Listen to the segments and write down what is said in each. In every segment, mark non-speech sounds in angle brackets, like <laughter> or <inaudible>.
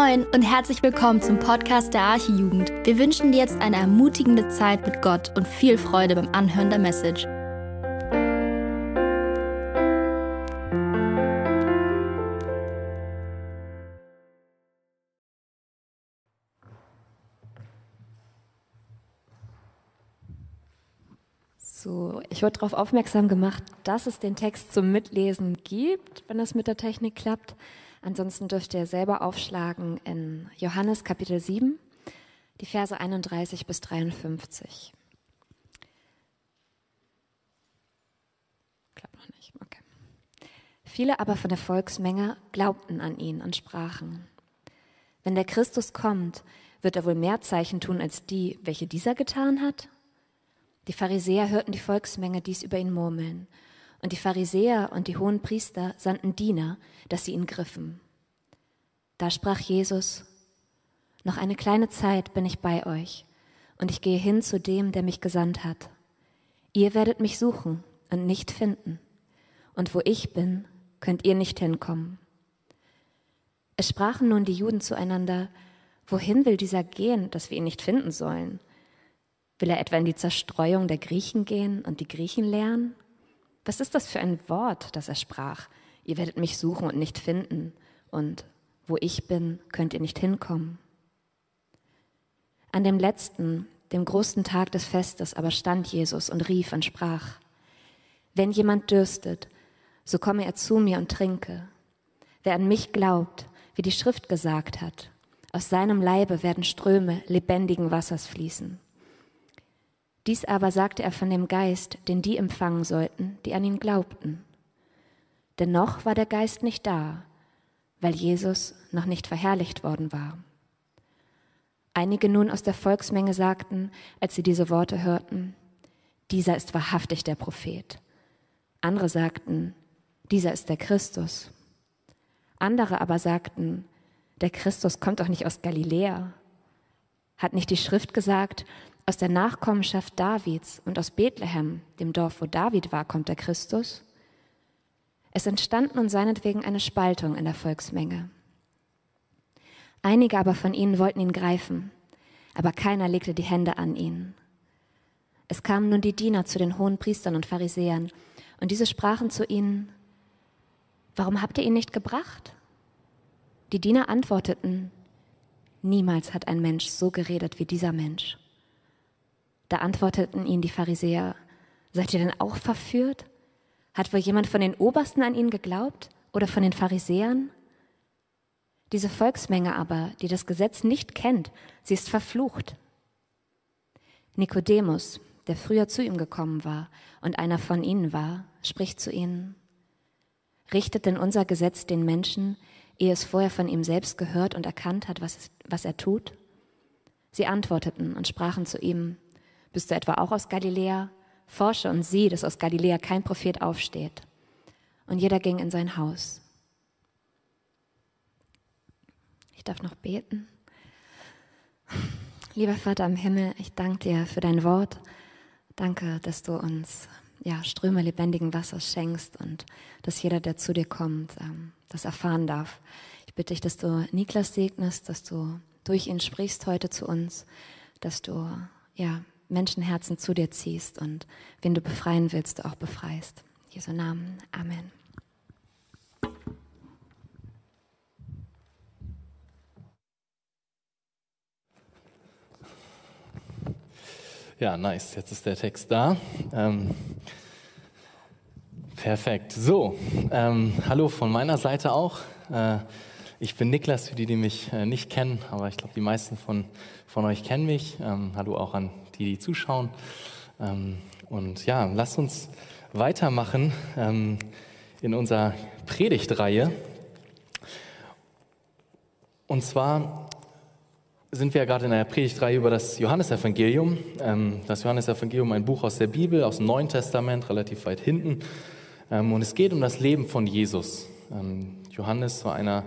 Moin und herzlich willkommen zum Podcast der Archijugend. Wir wünschen dir jetzt eine ermutigende Zeit mit Gott und viel Freude beim Anhören der Message. So, ich wurde darauf aufmerksam gemacht, dass es den Text zum Mitlesen gibt, wenn das mit der Technik klappt. Ansonsten dürft ihr selber aufschlagen in Johannes Kapitel 7, die Verse 31 bis 53. Klappt noch nicht, okay. Viele aber von der Volksmenge glaubten an ihn und sprachen, wenn der Christus kommt, wird er wohl mehr Zeichen tun als die, welche dieser getan hat? Die Pharisäer hörten die Volksmenge dies über ihn murmeln. Und die Pharisäer und die hohen Priester sandten Diener, dass sie ihn griffen. Da sprach Jesus, noch eine kleine Zeit bin ich bei euch, und ich gehe hin zu dem, der mich gesandt hat. Ihr werdet mich suchen und nicht finden, und wo ich bin, könnt ihr nicht hinkommen. Es sprachen nun die Juden zueinander, wohin will dieser gehen, dass wir ihn nicht finden sollen? Will er etwa in die Zerstreuung der Griechen gehen und die Griechen lernen? Was ist das für ein Wort, das er sprach? Ihr werdet mich suchen und nicht finden, und wo ich bin, könnt ihr nicht hinkommen. An dem letzten, dem großen Tag des Festes aber stand Jesus und rief und sprach, wenn jemand dürstet, so komme er zu mir und trinke. Wer an mich glaubt, wie die Schrift gesagt hat, aus seinem Leibe werden Ströme lebendigen Wassers fließen. Dies aber sagte er von dem Geist, den die empfangen sollten, die an ihn glaubten. Denn noch war der Geist nicht da, weil Jesus noch nicht verherrlicht worden war. Einige nun aus der Volksmenge sagten, als sie diese Worte hörten, dieser ist wahrhaftig der Prophet. Andere sagten, dieser ist der Christus. Andere aber sagten, der Christus kommt doch nicht aus Galiläa. Hat nicht die Schrift gesagt, aus der Nachkommenschaft Davids und aus Bethlehem, dem Dorf, wo David war, kommt der Christus. Es entstand nun seinetwegen eine Spaltung in der Volksmenge. Einige aber von ihnen wollten ihn greifen, aber keiner legte die Hände an ihn. Es kamen nun die Diener zu den hohen Priestern und Pharisäern, und diese sprachen zu ihnen, Warum habt ihr ihn nicht gebracht? Die Diener antworteten, Niemals hat ein Mensch so geredet wie dieser Mensch. Da antworteten ihnen die Pharisäer, seid ihr denn auch verführt? Hat wohl jemand von den Obersten an ihn geglaubt oder von den Pharisäern? Diese Volksmenge aber, die das Gesetz nicht kennt, sie ist verflucht. Nikodemus, der früher zu ihm gekommen war und einer von ihnen war, spricht zu ihnen, richtet denn unser Gesetz den Menschen, ehe es vorher von ihm selbst gehört und erkannt hat, was, was er tut? Sie antworteten und sprachen zu ihm, bist du etwa auch aus Galiläa? Forsche und sieh, dass aus Galiläa kein Prophet aufsteht. Und jeder ging in sein Haus. Ich darf noch beten. Lieber Vater im Himmel, ich danke dir für dein Wort. Danke, dass du uns ja, Ströme lebendigen Wassers schenkst und dass jeder, der zu dir kommt, ähm, das erfahren darf. Ich bitte dich, dass du Niklas segnest, dass du durch ihn sprichst heute zu uns, dass du ja, Menschenherzen zu dir ziehst und wen du befreien willst, du auch befreist. In Jesu Namen. Amen. Ja, nice. Jetzt ist der Text da. Ähm, perfekt. So, ähm, hallo von meiner Seite auch. Äh, ich bin Niklas, für die, die mich äh, nicht kennen, aber ich glaube, die meisten von, von euch kennen mich. Ähm, hallo auch an die, die zuschauen. Ähm, und ja, lasst uns weitermachen ähm, in unserer Predigtreihe. Und zwar sind wir ja gerade in einer Predigtreihe über das Johannesevangelium. Ähm, das Johannesevangelium, ein Buch aus der Bibel, aus dem Neuen Testament, relativ weit hinten. Und es geht um das Leben von Jesus. Johannes war einer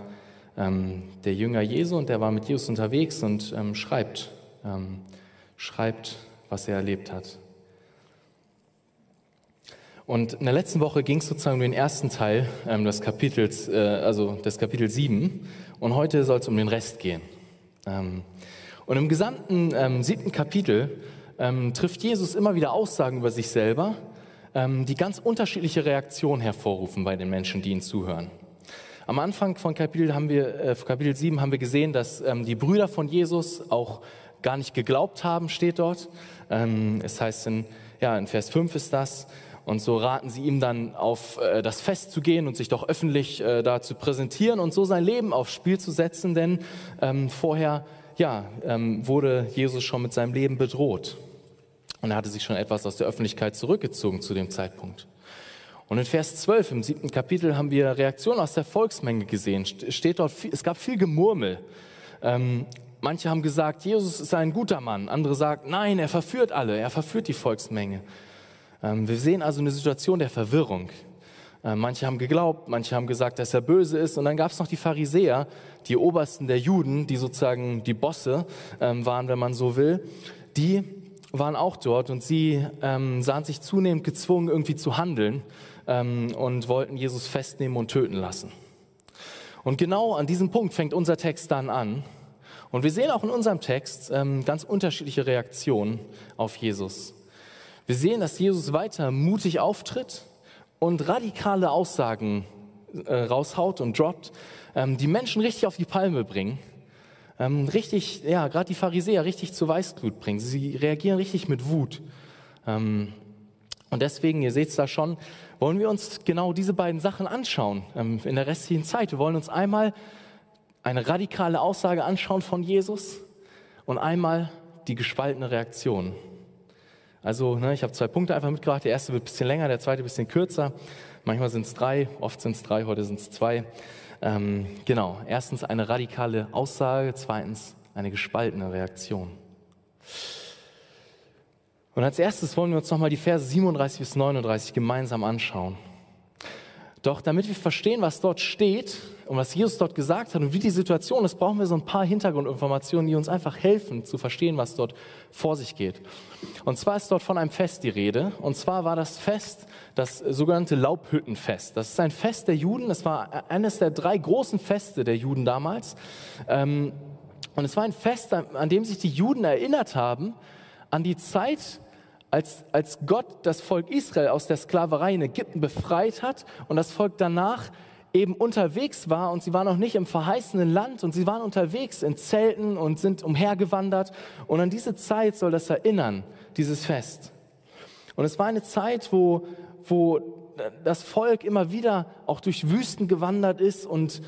der Jünger Jesu und der war mit Jesus unterwegs und schreibt schreibt, was er erlebt hat. Und in der letzten Woche ging es sozusagen um den ersten Teil ähm, des Kapitels, äh, also des Kapitel 7. Und heute soll es um den Rest gehen. Ähm, und im gesamten ähm, siebten Kapitel ähm, trifft Jesus immer wieder Aussagen über sich selber, ähm, die ganz unterschiedliche Reaktionen hervorrufen bei den Menschen, die ihn zuhören. Am Anfang von Kapitel, haben wir, äh, Kapitel 7 haben wir gesehen, dass ähm, die Brüder von Jesus auch gar nicht geglaubt haben, steht dort. Ähm, es heißt in, ja, in Vers 5 ist das. Und so raten sie ihm dann auf äh, das Fest zu gehen und sich doch öffentlich äh, da zu präsentieren und so sein Leben aufs Spiel zu setzen, denn ähm, vorher ja, ähm, wurde Jesus schon mit seinem Leben bedroht. Und er hatte sich schon etwas aus der Öffentlichkeit zurückgezogen zu dem Zeitpunkt. Und in Vers 12 im siebten Kapitel haben wir Reaktionen aus der Volksmenge gesehen. Steht dort, es gab viel Gemurmel. Ähm, manche haben gesagt, Jesus ist ein guter Mann. Andere sagen, nein, er verführt alle, er verführt die Volksmenge. Ähm, wir sehen also eine Situation der Verwirrung. Ähm, manche haben geglaubt, manche haben gesagt, dass er böse ist. Und dann gab es noch die Pharisäer, die Obersten der Juden, die sozusagen die Bosse ähm, waren, wenn man so will. Die waren auch dort und sie ähm, sahen sich zunehmend gezwungen, irgendwie zu handeln ähm, und wollten Jesus festnehmen und töten lassen. Und genau an diesem Punkt fängt unser Text dann an. Und wir sehen auch in unserem Text ähm, ganz unterschiedliche Reaktionen auf Jesus. Wir sehen, dass Jesus weiter mutig auftritt und radikale Aussagen äh, raushaut und droppt, ähm, die Menschen richtig auf die Palme bringen, ähm, richtig, ja, gerade die Pharisäer richtig zu Weißglut bringen. Sie reagieren richtig mit Wut. Ähm, und deswegen, ihr seht es da schon, wollen wir uns genau diese beiden Sachen anschauen ähm, in der restlichen Zeit. Wir wollen uns einmal eine radikale Aussage anschauen von Jesus und einmal die gespaltene Reaktion. Also ne, ich habe zwei Punkte einfach mitgebracht. Der erste wird ein bisschen länger, der zweite ein bisschen kürzer. Manchmal sind es drei, oft sind es drei, heute sind es zwei. Ähm, genau, erstens eine radikale Aussage, zweitens eine gespaltene Reaktion. Und als erstes wollen wir uns nochmal die Verse 37 bis 39 gemeinsam anschauen. Doch damit wir verstehen, was dort steht und was Jesus dort gesagt hat und wie die Situation ist, brauchen wir so ein paar Hintergrundinformationen, die uns einfach helfen zu verstehen, was dort vor sich geht. Und zwar ist dort von einem Fest die Rede. Und zwar war das Fest das sogenannte Laubhüttenfest. Das ist ein Fest der Juden. Das war eines der drei großen Feste der Juden damals. Ähm, und es war ein Fest, an dem sich die Juden erinnert haben an die Zeit, als, als Gott das Volk Israel aus der Sklaverei in Ägypten befreit hat und das Volk danach eben unterwegs war und sie waren noch nicht im verheißenen Land und sie waren unterwegs in Zelten und sind umhergewandert und an diese Zeit soll das erinnern, dieses Fest. Und es war eine Zeit, wo, wo das Volk immer wieder auch durch Wüsten gewandert ist und,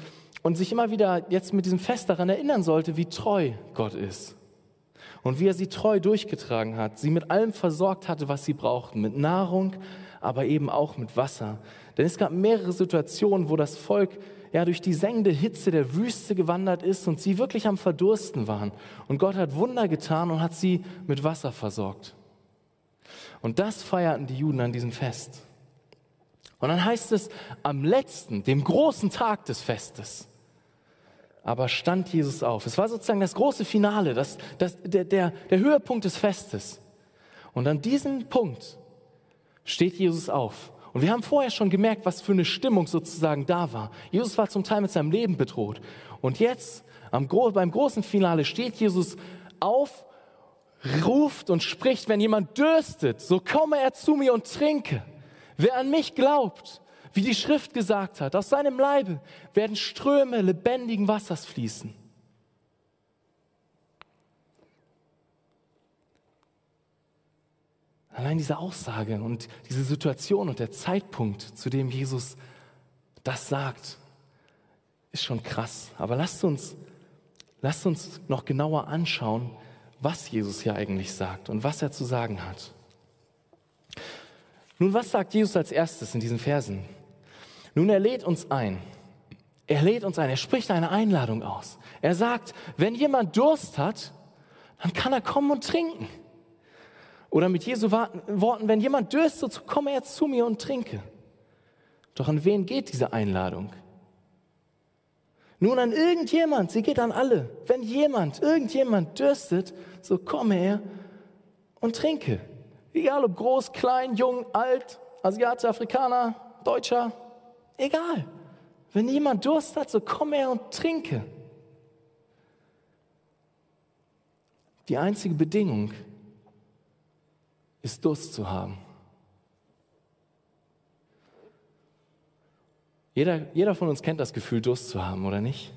und sich immer wieder jetzt mit diesem Fest daran erinnern sollte, wie treu Gott ist und wie er sie treu durchgetragen hat, sie mit allem versorgt hatte, was sie brauchten, mit Nahrung, aber eben auch mit Wasser. Denn es gab mehrere Situationen, wo das Volk ja durch die sengende Hitze der Wüste gewandert ist und sie wirklich am Verdursten waren. Und Gott hat Wunder getan und hat sie mit Wasser versorgt. Und das feierten die Juden an diesem Fest. Und dann heißt es, am letzten, dem großen Tag des Festes, aber stand Jesus auf. Es war sozusagen das große Finale, das, das, der, der, der Höhepunkt des Festes. Und an diesem Punkt steht Jesus auf. Und wir haben vorher schon gemerkt, was für eine Stimmung sozusagen da war. Jesus war zum Teil mit seinem Leben bedroht. Und jetzt, am, beim großen Finale, steht Jesus auf, ruft und spricht, wenn jemand dürstet, so komme er zu mir und trinke. Wer an mich glaubt, wie die Schrift gesagt hat, aus seinem Leibe werden Ströme lebendigen Wassers fließen. Allein diese Aussage und diese Situation und der Zeitpunkt, zu dem Jesus das sagt, ist schon krass. Aber lasst uns, lasst uns noch genauer anschauen, was Jesus hier eigentlich sagt und was er zu sagen hat. Nun, was sagt Jesus als erstes in diesen Versen? Nun, er lädt uns ein. Er lädt uns ein. Er spricht eine Einladung aus. Er sagt, wenn jemand Durst hat, dann kann er kommen und trinken. Oder mit Jesu Worten, wenn jemand dürstet, so komme er zu mir und trinke. Doch an wen geht diese Einladung? Nun an irgendjemand, sie geht an alle. Wenn jemand, irgendjemand dürstet, so komme er und trinke. Egal ob groß, klein, jung, alt, Asiate, Afrikaner, Deutscher, egal. Wenn jemand Durst hat, so komm her und trinke. Die einzige Bedingung ist Durst zu haben. Jeder, jeder von uns kennt das Gefühl, Durst zu haben, oder nicht?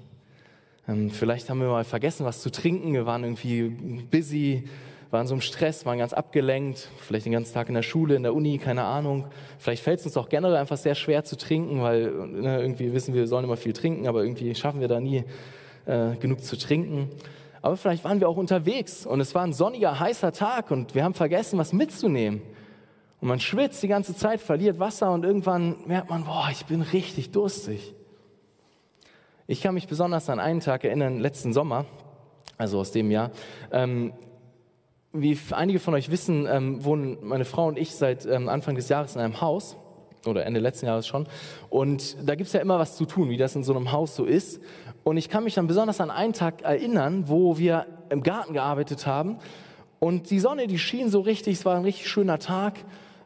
Ähm, vielleicht haben wir mal vergessen, was zu trinken. Wir waren irgendwie busy, waren so im Stress, waren ganz abgelenkt, vielleicht den ganzen Tag in der Schule, in der Uni, keine Ahnung. Vielleicht fällt es uns auch generell einfach sehr schwer zu trinken, weil ne, irgendwie wissen wir, wir sollen immer viel trinken, aber irgendwie schaffen wir da nie äh, genug zu trinken. Aber vielleicht waren wir auch unterwegs und es war ein sonniger, heißer Tag und wir haben vergessen, was mitzunehmen. Und man schwitzt die ganze Zeit, verliert Wasser und irgendwann merkt man, boah, ich bin richtig durstig. Ich kann mich besonders an einen Tag erinnern, letzten Sommer, also aus dem Jahr. Ähm, wie einige von euch wissen, ähm, wohnen meine Frau und ich seit ähm, Anfang des Jahres in einem Haus oder Ende letzten Jahres schon. Und da gibt es ja immer was zu tun, wie das in so einem Haus so ist. Und ich kann mich dann besonders an einen Tag erinnern, wo wir im Garten gearbeitet haben. Und die Sonne, die schien so richtig, es war ein richtig schöner Tag.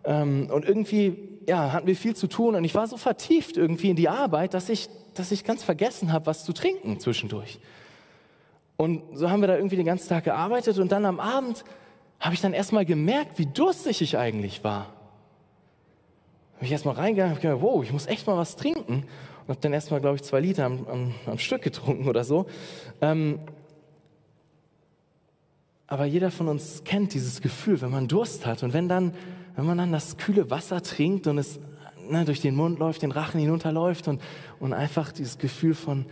Ähm, und irgendwie ja, hatten wir viel zu tun. Und ich war so vertieft irgendwie in die Arbeit, dass ich, dass ich ganz vergessen habe, was zu trinken zwischendurch. Und so haben wir da irgendwie den ganzen Tag gearbeitet. Und dann am Abend habe ich dann erstmal gemerkt, wie durstig ich eigentlich war. Habe ich erstmal reingegangen und gedacht, wow, ich muss echt mal was trinken. Und habe dann erstmal, glaube ich, zwei Liter am, am, am Stück getrunken oder so. Ähm, aber jeder von uns kennt dieses Gefühl, wenn man Durst hat und wenn dann wenn man dann das kühle Wasser trinkt und es ne, durch den Mund läuft, den Rachen hinunterläuft und, und einfach dieses Gefühl von,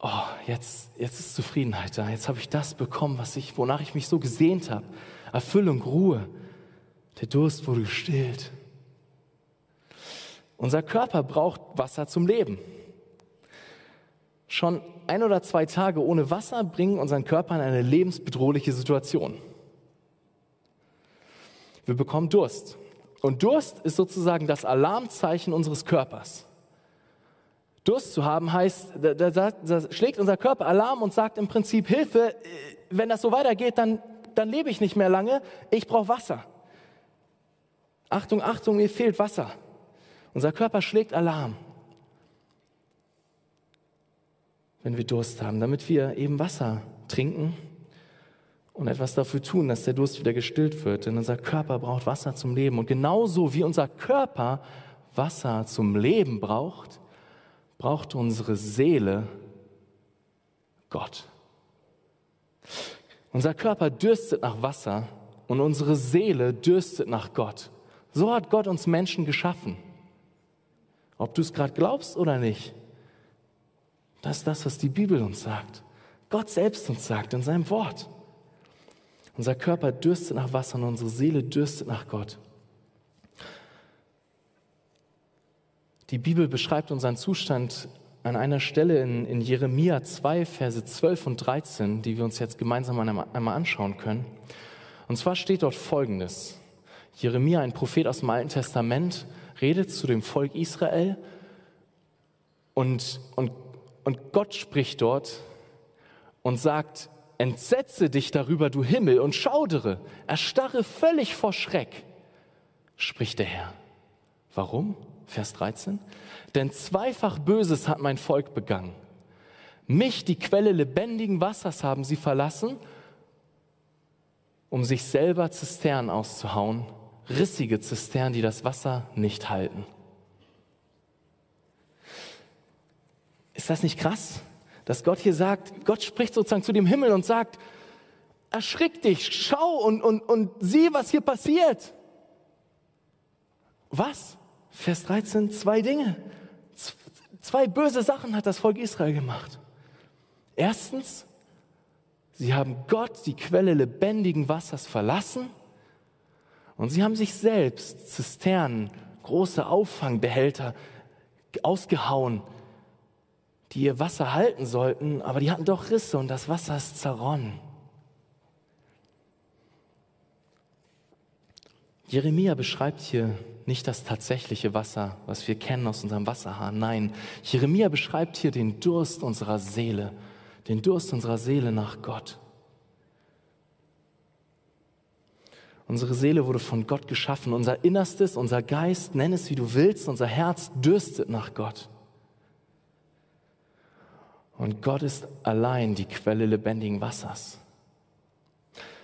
oh, jetzt, jetzt ist Zufriedenheit da, jetzt habe ich das bekommen, was ich, wonach ich mich so gesehnt habe. Erfüllung, Ruhe. Der Durst wurde gestillt. Unser Körper braucht Wasser zum Leben. Schon ein oder zwei Tage ohne Wasser bringen unseren Körper in eine lebensbedrohliche Situation. Wir bekommen Durst. Und Durst ist sozusagen das Alarmzeichen unseres Körpers. Durst zu haben heißt, da, da, da, schlägt unser Körper Alarm und sagt im Prinzip, Hilfe, wenn das so weitergeht, dann, dann lebe ich nicht mehr lange, ich brauche Wasser. Achtung, Achtung, mir fehlt Wasser. Unser Körper schlägt Alarm, wenn wir Durst haben, damit wir eben Wasser trinken und etwas dafür tun, dass der Durst wieder gestillt wird. Denn unser Körper braucht Wasser zum Leben. Und genauso wie unser Körper Wasser zum Leben braucht, braucht unsere Seele Gott. Unser Körper dürstet nach Wasser und unsere Seele dürstet nach Gott. So hat Gott uns Menschen geschaffen. Ob du es gerade glaubst oder nicht, das ist das, was die Bibel uns sagt. Gott selbst uns sagt in seinem Wort. Unser Körper dürstet nach Wasser und unsere Seele dürstet nach Gott. Die Bibel beschreibt unseren Zustand an einer Stelle in, in Jeremia 2, Verse 12 und 13, die wir uns jetzt gemeinsam einmal anschauen können. Und zwar steht dort Folgendes. Jeremia, ein Prophet aus dem Alten Testament, redet zu dem Volk Israel und, und, und Gott spricht dort und sagt, Entsetze dich darüber, du Himmel, und schaudere, erstarre völlig vor Schreck, spricht der Herr. Warum? Vers 13. Denn zweifach Böses hat mein Volk begangen. Mich, die Quelle lebendigen Wassers, haben sie verlassen, um sich selber Zisternen auszuhauen, rissige Zisternen, die das Wasser nicht halten. Ist das nicht krass? dass Gott hier sagt, Gott spricht sozusagen zu dem Himmel und sagt, erschrick dich, schau und, und, und sieh, was hier passiert. Was? Vers 13, zwei Dinge. Zwei böse Sachen hat das Volk Israel gemacht. Erstens, sie haben Gott, die Quelle lebendigen Wassers, verlassen und sie haben sich selbst Zisternen, große Auffangbehälter ausgehauen, die ihr Wasser halten sollten, aber die hatten doch Risse und das Wasser ist zerronnen. Jeremia beschreibt hier nicht das tatsächliche Wasser, was wir kennen aus unserem Wasserhahn. Nein, Jeremia beschreibt hier den Durst unserer Seele, den Durst unserer Seele nach Gott. Unsere Seele wurde von Gott geschaffen. Unser Innerstes, unser Geist, nenn es wie du willst, unser Herz dürstet nach Gott. Und Gott ist allein die Quelle lebendigen Wassers.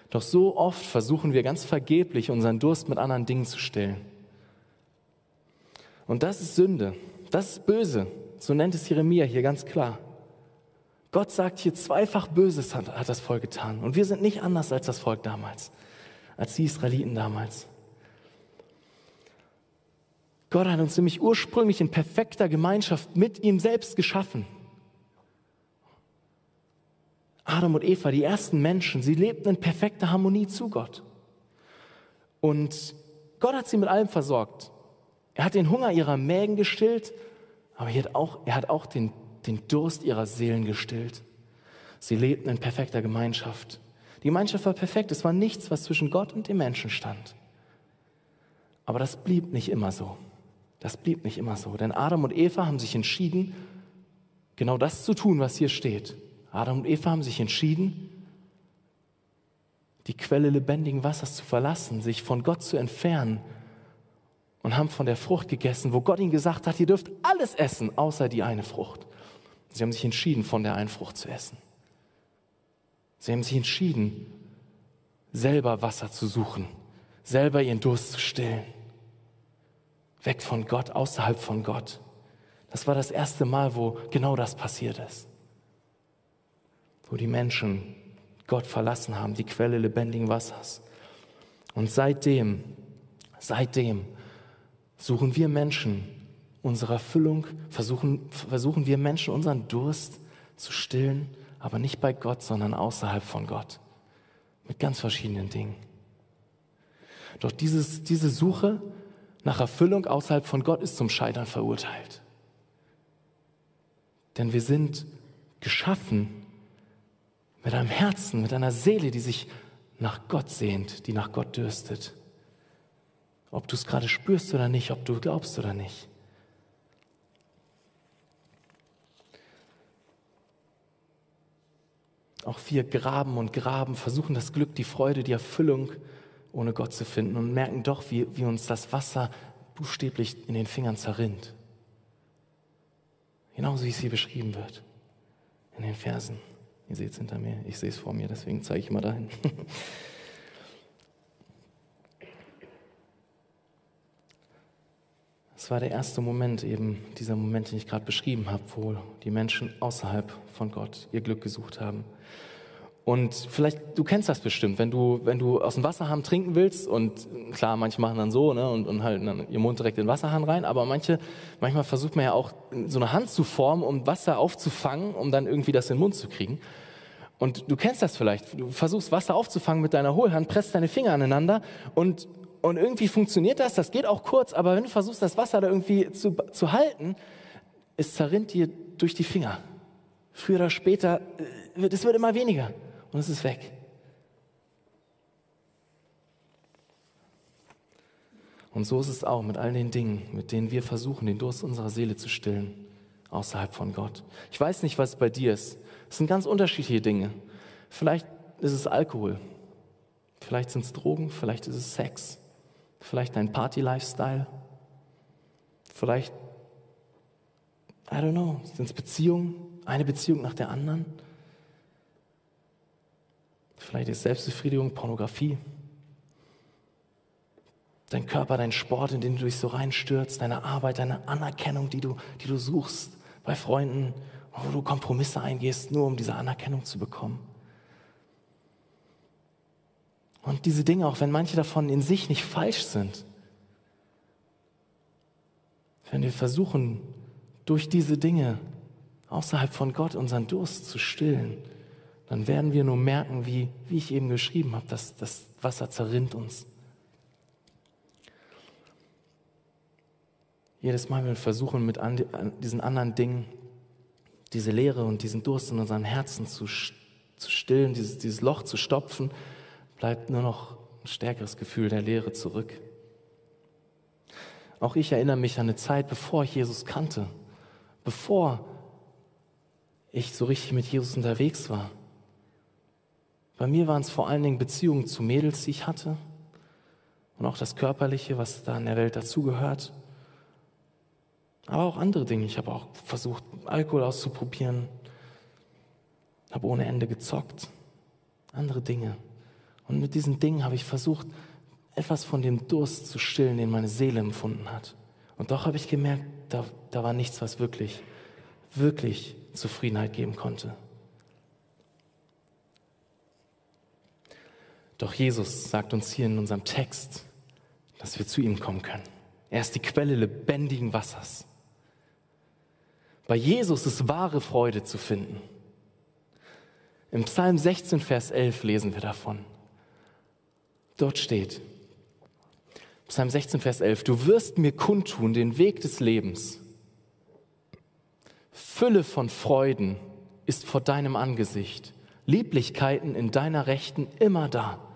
Doch so oft versuchen wir ganz vergeblich, unseren Durst mit anderen Dingen zu stillen. Und das ist Sünde, das ist böse, so nennt es Jeremia hier ganz klar. Gott sagt hier, zweifach Böses hat, hat das Volk getan. Und wir sind nicht anders als das Volk damals, als die Israeliten damals. Gott hat uns nämlich ursprünglich in perfekter Gemeinschaft mit ihm selbst geschaffen. Adam und Eva, die ersten Menschen, sie lebten in perfekter Harmonie zu Gott. Und Gott hat sie mit allem versorgt. Er hat den Hunger ihrer Mägen gestillt, aber er hat auch, er hat auch den, den Durst ihrer Seelen gestillt. Sie lebten in perfekter Gemeinschaft. Die Gemeinschaft war perfekt. Es war nichts, was zwischen Gott und dem Menschen stand. Aber das blieb nicht immer so. Das blieb nicht immer so. Denn Adam und Eva haben sich entschieden, genau das zu tun, was hier steht. Adam und Eva haben sich entschieden, die Quelle lebendigen Wassers zu verlassen, sich von Gott zu entfernen und haben von der Frucht gegessen, wo Gott ihnen gesagt hat, ihr dürft alles essen, außer die eine Frucht. Sie haben sich entschieden, von der einen Frucht zu essen. Sie haben sich entschieden, selber Wasser zu suchen, selber ihren Durst zu stillen. Weg von Gott, außerhalb von Gott. Das war das erste Mal, wo genau das passiert ist wo die Menschen Gott verlassen haben, die Quelle lebendigen Wassers. Und seitdem, seitdem suchen wir Menschen unsere Erfüllung, versuchen, versuchen wir Menschen unseren Durst zu stillen, aber nicht bei Gott, sondern außerhalb von Gott. Mit ganz verschiedenen Dingen. Doch dieses, diese Suche nach Erfüllung außerhalb von Gott ist zum Scheitern verurteilt. Denn wir sind geschaffen, mit einem Herzen, mit einer Seele, die sich nach Gott sehnt, die nach Gott dürstet. Ob du es gerade spürst oder nicht, ob du glaubst oder nicht. Auch wir graben und graben, versuchen das Glück, die Freude, die Erfüllung ohne Gott zu finden und merken doch, wie, wie uns das Wasser buchstäblich in den Fingern zerrinnt. Genauso wie es hier beschrieben wird in den Versen. Ihr seht es hinter mir, ich sehe es vor mir, deswegen zeige ich mal dahin. <laughs> Es war der erste Moment, eben dieser Moment, den ich gerade beschrieben habe, wo die Menschen außerhalb von Gott ihr Glück gesucht haben. Und vielleicht, du kennst das bestimmt, wenn du, wenn du aus dem Wasserhahn trinken willst und klar, manche machen dann so ne, und, und halten dann ihr Mund direkt in den Wasserhahn rein, aber manche, manchmal versucht man ja auch so eine Hand zu formen, um Wasser aufzufangen, um dann irgendwie das in den Mund zu kriegen. Und du kennst das vielleicht, du versuchst Wasser aufzufangen mit deiner Hohlhand, presst deine Finger aneinander und, und irgendwie funktioniert das, das geht auch kurz, aber wenn du versuchst, das Wasser da irgendwie zu, zu halten, es zerrinnt dir durch die Finger. Früher oder später, äh, es wird immer weniger und es ist weg. Und so ist es auch mit all den Dingen, mit denen wir versuchen, den Durst unserer Seele zu stillen, außerhalb von Gott. Ich weiß nicht, was bei dir ist. Es sind ganz unterschiedliche Dinge. Vielleicht ist es Alkohol, vielleicht sind es Drogen, vielleicht ist es Sex, vielleicht dein Party-Lifestyle, vielleicht, I don't know, sind es Beziehungen, eine Beziehung nach der anderen. Vielleicht ist Selbstbefriedigung Pornografie. Dein Körper, dein Sport, in den du dich so reinstürzt, deine Arbeit, deine Anerkennung, die du, die du suchst bei Freunden, wo du Kompromisse eingehst, nur um diese Anerkennung zu bekommen. Und diese Dinge, auch wenn manche davon in sich nicht falsch sind, wenn wir versuchen, durch diese Dinge außerhalb von Gott unseren Durst zu stillen, dann werden wir nur merken, wie, wie ich eben geschrieben habe, dass das Wasser zerrinnt uns. Jedes Mal, wenn wir versuchen, mit an, diesen anderen Dingen diese Leere und diesen Durst in unseren Herzen zu, zu stillen, dieses, dieses Loch zu stopfen, bleibt nur noch ein stärkeres Gefühl der Leere zurück. Auch ich erinnere mich an eine Zeit, bevor ich Jesus kannte, bevor ich so richtig mit Jesus unterwegs war. Bei mir waren es vor allen Dingen Beziehungen zu Mädels, die ich hatte. und auch das Körperliche, was da in der Welt dazugehört. Aber auch andere Dinge. Ich habe auch versucht, Alkohol auszuprobieren, habe ohne Ende gezockt, andere Dinge. Und mit diesen Dingen habe ich versucht, etwas von dem Durst zu stillen, den meine Seele empfunden hat. Und doch habe ich gemerkt, da, da war nichts, was wirklich, wirklich Zufriedenheit geben konnte. Doch Jesus sagt uns hier in unserem Text, dass wir zu ihm kommen können. Er ist die Quelle lebendigen Wassers. Bei Jesus ist wahre Freude zu finden. Im Psalm 16, Vers 11 lesen wir davon. Dort steht, Psalm 16, Vers 11, du wirst mir kundtun den Weg des Lebens. Fülle von Freuden ist vor deinem Angesicht, Lieblichkeiten in deiner Rechten immer da.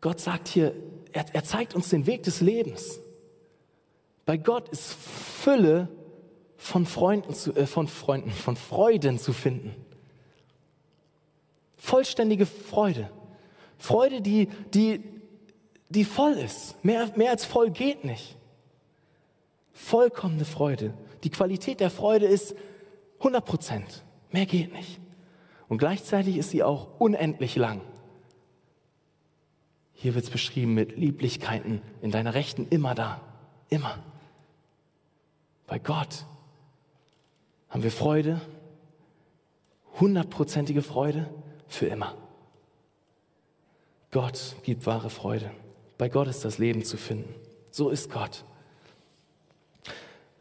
Gott sagt hier, er, er zeigt uns den Weg des Lebens. Bei Gott ist Fülle von Freunden, zu, äh, von Freunden, von Freuden zu finden. Vollständige Freude. Freude, die, die, die voll ist. Mehr, mehr als voll geht nicht. Vollkommene Freude. Die Qualität der Freude ist 100 Prozent. Mehr geht nicht. Und gleichzeitig ist sie auch unendlich lang. Hier wird es beschrieben mit Lieblichkeiten in deiner Rechten immer da. Immer. Bei Gott haben wir Freude, hundertprozentige Freude für immer. Gott gibt wahre Freude. Bei Gott ist das Leben zu finden. So ist Gott.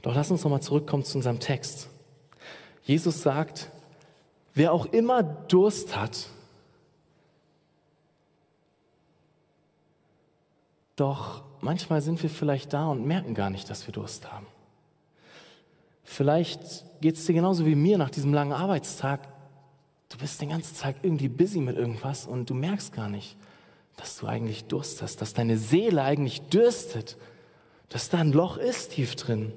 Doch lass uns nochmal zurückkommen zu unserem Text. Jesus sagt, wer auch immer Durst hat, doch manchmal sind wir vielleicht da und merken gar nicht, dass wir Durst haben. Vielleicht geht es dir genauso wie mir nach diesem langen Arbeitstag. Du bist den ganzen Tag irgendwie busy mit irgendwas und du merkst gar nicht, dass du eigentlich Durst hast, dass deine Seele eigentlich dürstet, dass da ein Loch ist tief drin.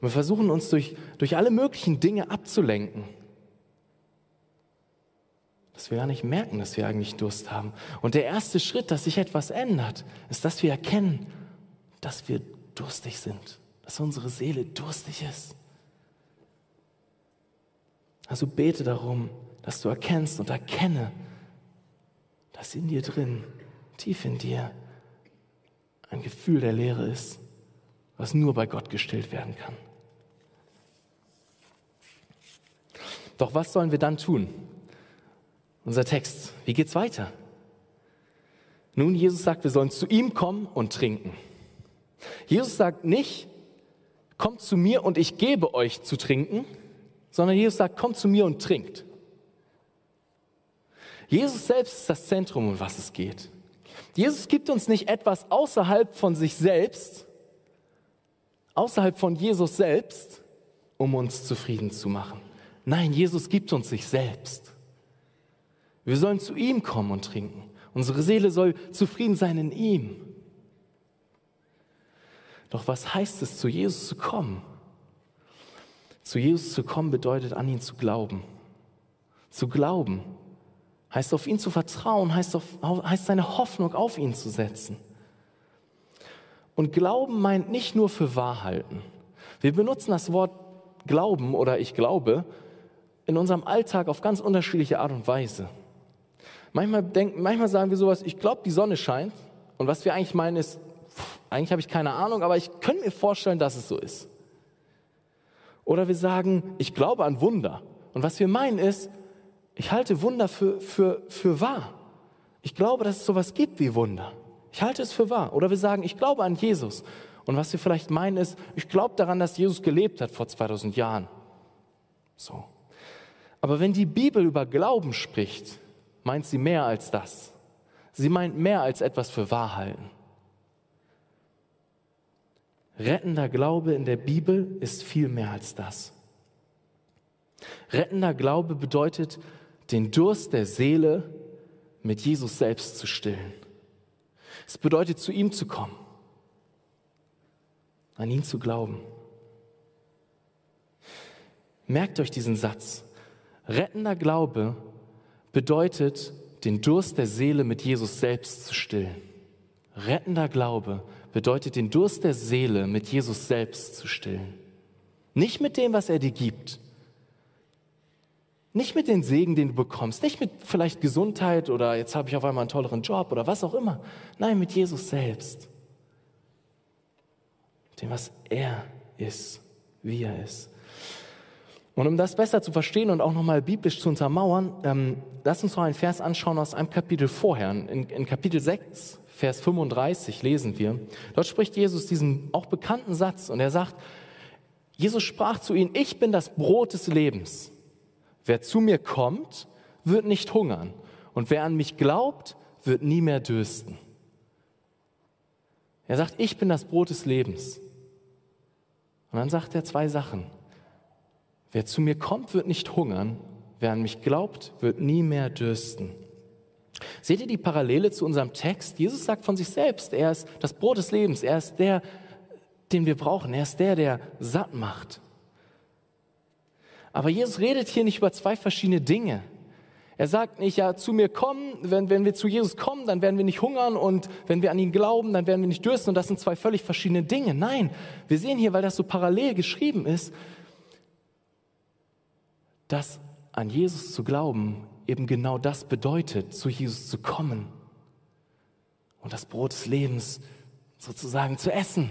Wir versuchen uns durch, durch alle möglichen Dinge abzulenken, dass wir gar nicht merken, dass wir eigentlich Durst haben. Und der erste Schritt, dass sich etwas ändert, ist, dass wir erkennen, dass wir durstig sind, dass unsere Seele durstig ist. Also bete darum, dass du erkennst und erkenne, dass in dir drin, tief in dir, ein Gefühl der Leere ist, was nur bei Gott gestillt werden kann. Doch was sollen wir dann tun? Unser Text, wie geht's weiter? Nun, Jesus sagt, wir sollen zu ihm kommen und trinken. Jesus sagt nicht, kommt zu mir und ich gebe euch zu trinken, sondern Jesus sagt, kommt zu mir und trinkt. Jesus selbst ist das Zentrum, um was es geht. Jesus gibt uns nicht etwas außerhalb von sich selbst, außerhalb von Jesus selbst, um uns zufrieden zu machen. Nein, Jesus gibt uns sich selbst. Wir sollen zu ihm kommen und trinken. Unsere Seele soll zufrieden sein in ihm. Doch was heißt es, zu Jesus zu kommen? Zu Jesus zu kommen bedeutet, an ihn zu glauben. Zu glauben, heißt auf ihn zu vertrauen, heißt, auf, heißt seine Hoffnung auf ihn zu setzen. Und Glauben meint nicht nur für Wahrhalten. Wir benutzen das Wort Glauben oder ich glaube in unserem Alltag auf ganz unterschiedliche Art und Weise. Manchmal, denken, manchmal sagen wir sowas, ich glaube, die Sonne scheint. Und was wir eigentlich meinen ist, pff, eigentlich habe ich keine Ahnung, aber ich könnte mir vorstellen, dass es so ist. Oder wir sagen, ich glaube an Wunder. Und was wir meinen ist, ich halte Wunder für, für, für wahr. Ich glaube, dass es sowas gibt wie Wunder. Ich halte es für wahr. Oder wir sagen, ich glaube an Jesus. Und was wir vielleicht meinen ist, ich glaube daran, dass Jesus gelebt hat vor 2000 Jahren. So. Aber wenn die Bibel über Glauben spricht, meint sie mehr als das. Sie meint mehr als etwas für wahr halten. Rettender Glaube in der Bibel ist viel mehr als das. Rettender Glaube bedeutet, den Durst der Seele mit Jesus selbst zu stillen. Es bedeutet, zu ihm zu kommen, an ihn zu glauben. Merkt euch diesen Satz. Rettender Glaube bedeutet, den Durst der Seele mit Jesus selbst zu stillen. Rettender Glaube bedeutet, den Durst der Seele mit Jesus selbst zu stillen. Nicht mit dem, was er dir gibt. Nicht mit den Segen, den du bekommst. Nicht mit vielleicht Gesundheit oder jetzt habe ich auf einmal einen tolleren Job oder was auch immer. Nein, mit Jesus selbst. Dem, was er ist, wie er ist. Und um das besser zu verstehen und auch nochmal biblisch zu untermauern, ähm, lass uns noch einen Vers anschauen aus einem Kapitel vorher. In, in Kapitel 6, Vers 35 lesen wir. Dort spricht Jesus diesen auch bekannten Satz und er sagt, Jesus sprach zu ihnen, ich bin das Brot des Lebens. Wer zu mir kommt, wird nicht hungern. Und wer an mich glaubt, wird nie mehr dürsten. Er sagt, ich bin das Brot des Lebens. Und dann sagt er zwei Sachen. Wer zu mir kommt, wird nicht hungern. Wer an mich glaubt, wird nie mehr dürsten. Seht ihr die Parallele zu unserem Text? Jesus sagt von sich selbst, er ist das Brot des Lebens, er ist der, den wir brauchen, er ist der, der satt macht. Aber Jesus redet hier nicht über zwei verschiedene Dinge. Er sagt nicht, ja, zu mir kommen, wenn, wenn wir zu Jesus kommen, dann werden wir nicht hungern und wenn wir an ihn glauben, dann werden wir nicht dürsten und das sind zwei völlig verschiedene Dinge. Nein, wir sehen hier, weil das so parallel geschrieben ist, dass an Jesus zu glauben eben genau das bedeutet, zu Jesus zu kommen und das Brot des Lebens sozusagen zu essen,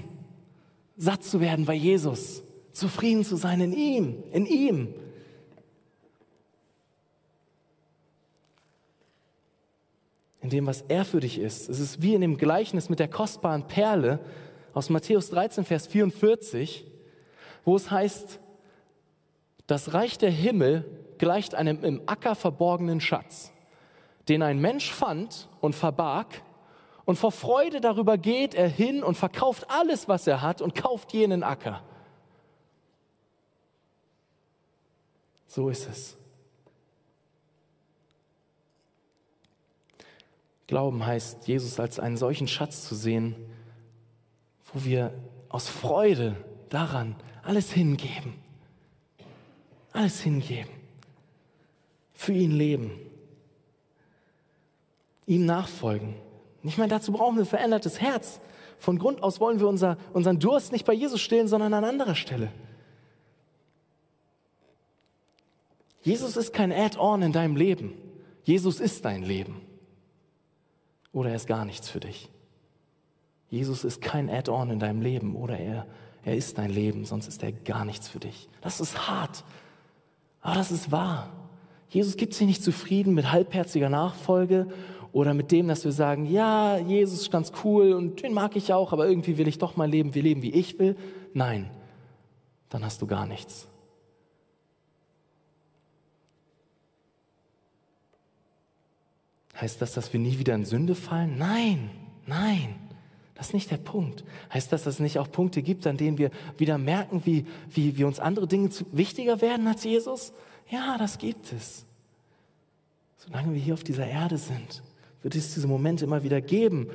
satt zu werden bei Jesus, zufrieden zu sein in ihm, in ihm. In dem, was er für dich ist. Es ist wie in dem Gleichnis mit der kostbaren Perle aus Matthäus 13, Vers 44, wo es heißt, das Reich der Himmel gleicht einem im Acker verborgenen Schatz, den ein Mensch fand und verbarg, und vor Freude darüber geht er hin und verkauft alles, was er hat, und kauft jenen Acker. So ist es. Glauben heißt, Jesus als einen solchen Schatz zu sehen, wo wir aus Freude daran alles hingeben alles hingeben. Für ihn leben. Ihm nachfolgen. Ich meine, dazu brauchen wir ein verändertes Herz. Von Grund aus wollen wir unser, unseren Durst nicht bei Jesus stillen, sondern an anderer Stelle. Jesus ist kein Add-on in deinem Leben. Jesus ist dein Leben. Oder er ist gar nichts für dich. Jesus ist kein Add-on in deinem Leben oder er, er ist dein Leben, sonst ist er gar nichts für dich. Das ist hart. Aber das ist wahr. Jesus gibt sich nicht zufrieden mit halbherziger Nachfolge oder mit dem, dass wir sagen, ja, Jesus ist ganz cool und den mag ich auch, aber irgendwie will ich doch mein Leben, wir leben, wie ich will. Nein, dann hast du gar nichts. Heißt das, dass wir nie wieder in Sünde fallen? Nein, nein. Das ist nicht der Punkt. Heißt das, dass es nicht auch Punkte gibt, an denen wir wieder merken, wie, wie, wie uns andere Dinge wichtiger werden als Jesus? Ja, das gibt es. Solange wir hier auf dieser Erde sind, wird es diese Momente immer wieder geben.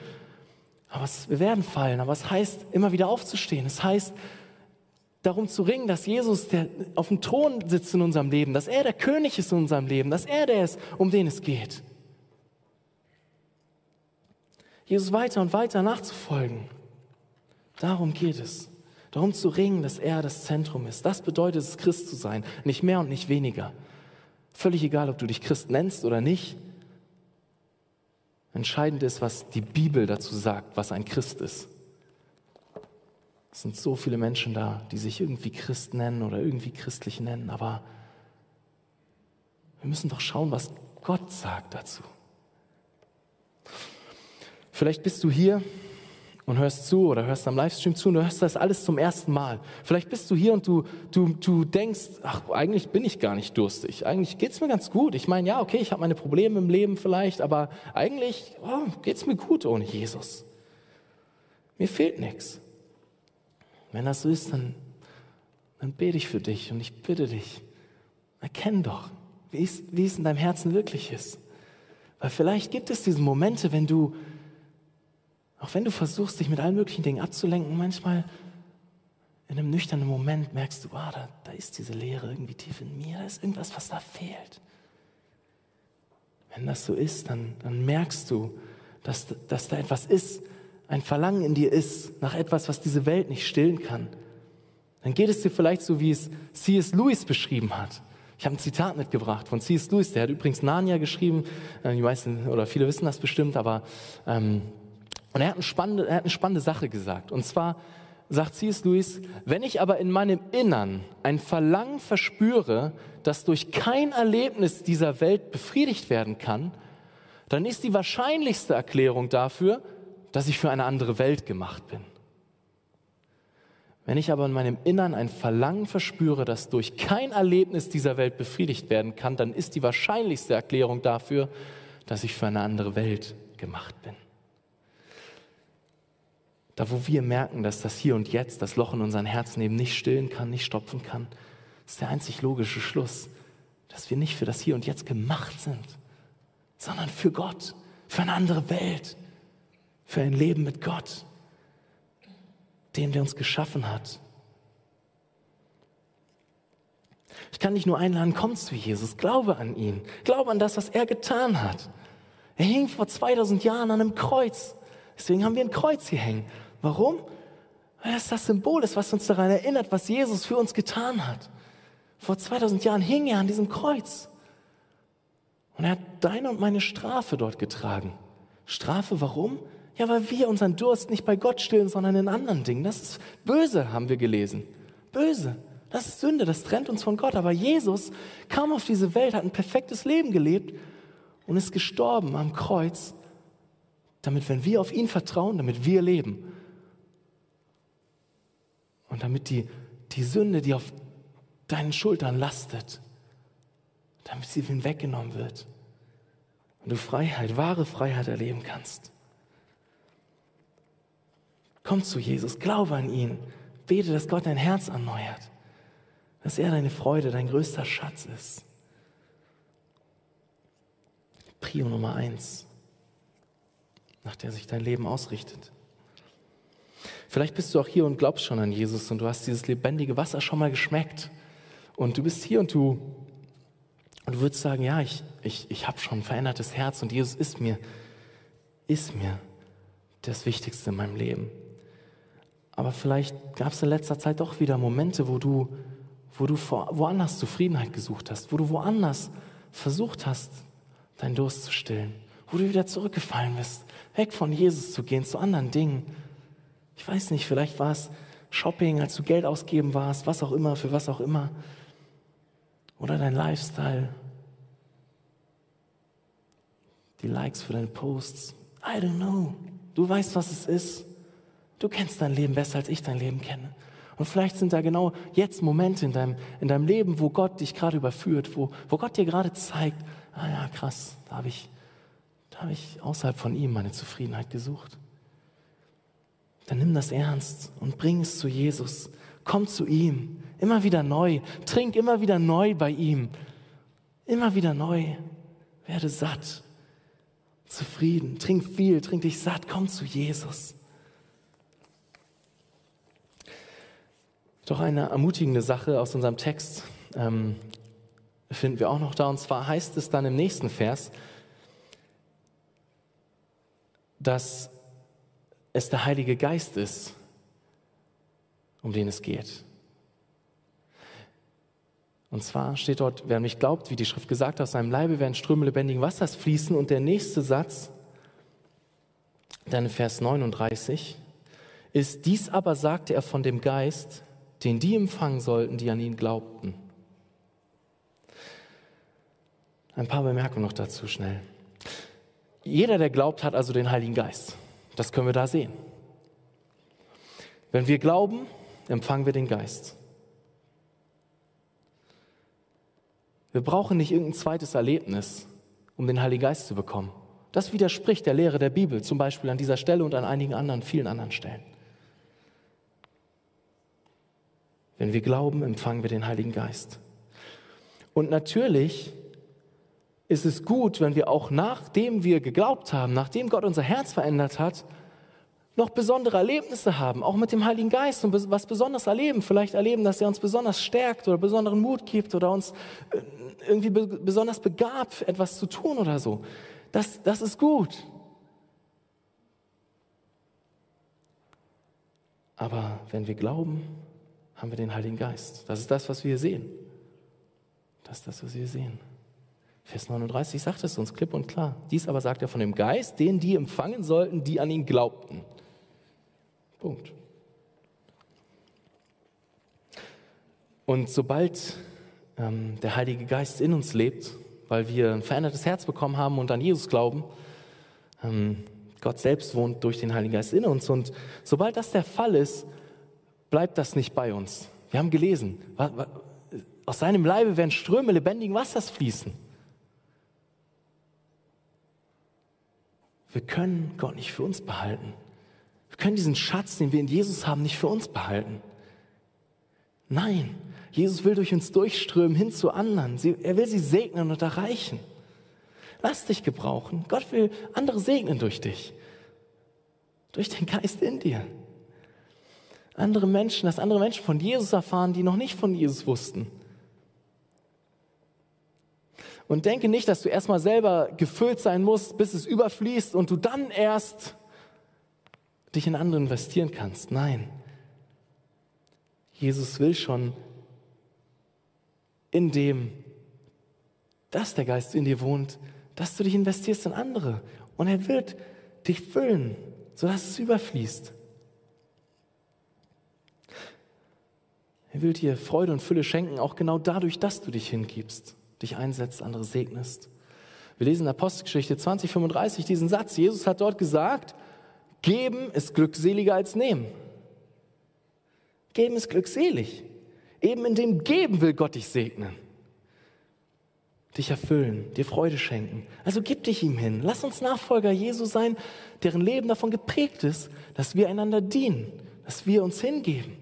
Aber es, wir werden fallen. Aber es heißt, immer wieder aufzustehen. Es heißt, darum zu ringen, dass Jesus der auf dem Thron sitzt in unserem Leben, dass er der König ist in unserem Leben, dass er der ist, um den es geht. Jesus weiter und weiter nachzufolgen. Darum geht es. Darum zu ringen, dass er das Zentrum ist. Das bedeutet es, Christ zu sein. Nicht mehr und nicht weniger. Völlig egal, ob du dich Christ nennst oder nicht. Entscheidend ist, was die Bibel dazu sagt, was ein Christ ist. Es sind so viele Menschen da, die sich irgendwie Christ nennen oder irgendwie christlich nennen, aber wir müssen doch schauen, was Gott sagt dazu. Vielleicht bist du hier und hörst zu oder hörst am Livestream zu und hörst das alles zum ersten Mal. Vielleicht bist du hier und du, du, du denkst, ach, eigentlich bin ich gar nicht durstig. Eigentlich geht's mir ganz gut. Ich meine, ja, okay, ich habe meine Probleme im Leben vielleicht, aber eigentlich oh, geht's mir gut ohne Jesus. Mir fehlt nichts. Wenn das so ist, dann, dann bete ich für dich und ich bitte dich, erkenn doch, wie es, wie es in deinem Herzen wirklich ist. Weil vielleicht gibt es diese Momente, wenn du auch wenn du versuchst, dich mit allen möglichen Dingen abzulenken, manchmal in einem nüchternen Moment merkst du, ah, da, da ist diese Leere irgendwie tief in mir, da ist irgendwas, was da fehlt. wenn das so ist, dann, dann merkst du, dass, dass da etwas ist, ein Verlangen in dir ist, nach etwas, was diese Welt nicht stillen kann. Dann geht es dir vielleicht so, wie es C.S. Lewis beschrieben hat. Ich habe ein Zitat mitgebracht von C.S. Lewis, der hat übrigens Narnia geschrieben. Äh, die meisten oder viele wissen das bestimmt, aber ähm, und er hat, spannende, er hat eine spannende Sache gesagt. Und zwar sagt C.S. Lewis, wenn ich aber in meinem Innern ein Verlangen verspüre, das durch kein Erlebnis dieser Welt befriedigt werden kann, dann ist die wahrscheinlichste Erklärung dafür, dass ich für eine andere Welt gemacht bin. Wenn ich aber in meinem Innern ein Verlangen verspüre, das durch kein Erlebnis dieser Welt befriedigt werden kann, dann ist die wahrscheinlichste Erklärung dafür, dass ich für eine andere Welt gemacht bin. Da, wo wir merken, dass das Hier und Jetzt, das Loch in unseren Herzen eben nicht stillen kann, nicht stopfen kann, ist der einzig logische Schluss, dass wir nicht für das Hier und Jetzt gemacht sind, sondern für Gott, für eine andere Welt, für ein Leben mit Gott dem, der uns geschaffen hat. Ich kann dich nur einladen, komm zu Jesus, glaube an ihn, glaube an das, was er getan hat. Er hing vor 2000 Jahren an einem Kreuz. Deswegen haben wir ein Kreuz hier hängen. Warum? Weil es das Symbol ist, was uns daran erinnert, was Jesus für uns getan hat. Vor 2000 Jahren hing er an diesem Kreuz. Und er hat deine und meine Strafe dort getragen. Strafe warum? Ja, weil wir unseren Durst nicht bei Gott stillen, sondern in anderen Dingen. Das ist böse, haben wir gelesen. Böse. Das ist Sünde, das trennt uns von Gott. Aber Jesus kam auf diese Welt, hat ein perfektes Leben gelebt und ist gestorben am Kreuz, damit, wenn wir auf ihn vertrauen, damit wir leben. Und damit die, die Sünde, die auf deinen Schultern lastet, damit sie hinweggenommen wird. Und du Freiheit, wahre Freiheit erleben kannst. Komm zu Jesus, glaube an ihn, bete, dass Gott dein Herz erneuert, dass er deine Freude, dein größter Schatz ist. Prio Nummer eins, nach der sich dein Leben ausrichtet. Vielleicht bist du auch hier und glaubst schon an Jesus und du hast dieses lebendige Wasser schon mal geschmeckt. Und du bist hier und du, und du würdest sagen, ja, ich, ich, ich habe schon ein verändertes Herz und Jesus ist mir, ist mir das Wichtigste in meinem Leben. Aber vielleicht gab es in letzter Zeit doch wieder Momente, wo du, wo du woanders Zufriedenheit gesucht hast, wo du woanders versucht hast, deinen Durst zu stillen, wo du wieder zurückgefallen bist, weg von Jesus zu gehen, zu anderen Dingen. Ich weiß nicht, vielleicht war es Shopping, als du Geld ausgeben warst, was auch immer, für was auch immer. Oder dein Lifestyle, die Likes für deine Posts. I don't know. Du weißt, was es ist. Du kennst dein Leben besser, als ich dein Leben kenne. Und vielleicht sind da genau jetzt Momente in deinem, in deinem Leben, wo Gott dich gerade überführt, wo, wo Gott dir gerade zeigt, ah ja, krass, da habe ich, da habe ich außerhalb von ihm meine Zufriedenheit gesucht. Dann nimm das ernst und bring es zu Jesus. Komm zu ihm, immer wieder neu. Trink immer wieder neu bei ihm. Immer wieder neu. Werde satt, zufrieden. Trink viel, trink dich satt. Komm zu Jesus. Doch eine ermutigende Sache aus unserem Text ähm, finden wir auch noch da. Und zwar heißt es dann im nächsten Vers, dass es der Heilige Geist ist, um den es geht. Und zwar steht dort, wer mich glaubt, wie die Schrift gesagt hat, aus seinem Leibe werden Ströme lebendigen Wassers fließen. Und der nächste Satz, dann in Vers 39, ist, dies aber sagte er von dem Geist, den die empfangen sollten, die an ihn glaubten. Ein paar Bemerkungen noch dazu schnell. Jeder, der glaubt, hat also den Heiligen Geist. Das können wir da sehen. Wenn wir glauben, empfangen wir den Geist. Wir brauchen nicht irgendein zweites Erlebnis, um den Heiligen Geist zu bekommen. Das widerspricht der Lehre der Bibel, zum Beispiel an dieser Stelle und an einigen anderen, vielen anderen Stellen. Wenn wir glauben, empfangen wir den Heiligen Geist. Und natürlich ist es gut, wenn wir auch nachdem wir geglaubt haben, nachdem Gott unser Herz verändert hat, noch besondere Erlebnisse haben, auch mit dem Heiligen Geist und was Besonderes erleben. Vielleicht erleben, dass er uns besonders stärkt oder besonderen Mut gibt oder uns äh, irgendwie besonders begabt, etwas zu tun oder so. Das, das ist gut. Aber wenn wir glauben, haben wir den Heiligen Geist. Das ist das, was wir sehen. Das ist das, was wir sehen. Vers 39 sagt es uns klipp und klar. Dies aber sagt er von dem Geist, den die empfangen sollten, die an ihn glaubten. Punkt. Und sobald ähm, der Heilige Geist in uns lebt, weil wir ein verändertes Herz bekommen haben und an Jesus glauben, ähm, Gott selbst wohnt durch den Heiligen Geist in uns. Und sobald das der Fall ist, bleibt das nicht bei uns. Wir haben gelesen, aus seinem Leibe werden Ströme lebendigen Wassers fließen. Wir können Gott nicht für uns behalten. Wir können diesen Schatz, den wir in Jesus haben, nicht für uns behalten. Nein, Jesus will durch uns durchströmen hin zu anderen. Er will sie segnen und erreichen. Lass dich gebrauchen. Gott will andere segnen durch dich. Durch den Geist in dir. Andere Menschen, dass andere Menschen von Jesus erfahren, die noch nicht von Jesus wussten. Und denke nicht, dass du erstmal selber gefüllt sein musst, bis es überfließt und du dann erst dich in andere investieren kannst. Nein. Jesus will schon in dem, dass der Geist in dir wohnt, dass du dich investierst in andere. Und er wird dich füllen, sodass es überfließt. Er will dir Freude und Fülle schenken, auch genau dadurch, dass du dich hingibst, dich einsetzt, andere segnest. Wir lesen in Apostelgeschichte 2035 diesen Satz. Jesus hat dort gesagt, geben ist glückseliger als nehmen. Geben ist glückselig. Eben in dem Geben will Gott dich segnen dich erfüllen, dir Freude schenken. Also gib dich ihm hin. Lass uns Nachfolger Jesu sein, deren Leben davon geprägt ist, dass wir einander dienen, dass wir uns hingeben.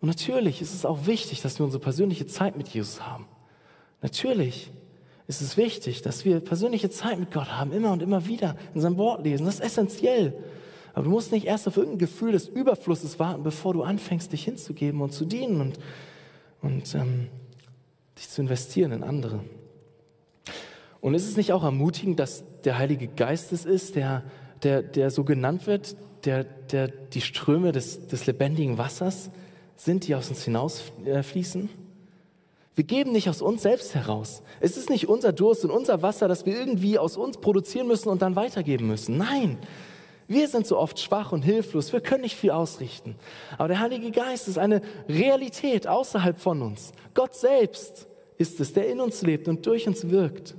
Und natürlich ist es auch wichtig, dass wir unsere persönliche Zeit mit Jesus haben. Natürlich ist es wichtig, dass wir persönliche Zeit mit Gott haben, immer und immer wieder in seinem Wort lesen. Das ist essentiell. Aber du musst nicht erst auf irgendein Gefühl des Überflusses warten, bevor du anfängst, dich hinzugeben und zu dienen und, und ähm, dich zu investieren in andere. Und ist es nicht auch ermutigend, dass der Heilige Geist es ist, der, der, der so genannt wird, der, der die Ströme des, des lebendigen Wassers sind, die aus uns hinausfließen? Wir geben nicht aus uns selbst heraus. Es ist nicht unser Durst und unser Wasser, das wir irgendwie aus uns produzieren müssen und dann weitergeben müssen. Nein, wir sind so oft schwach und hilflos, wir können nicht viel ausrichten. Aber der Heilige Geist ist eine Realität außerhalb von uns. Gott selbst ist es, der in uns lebt und durch uns wirkt.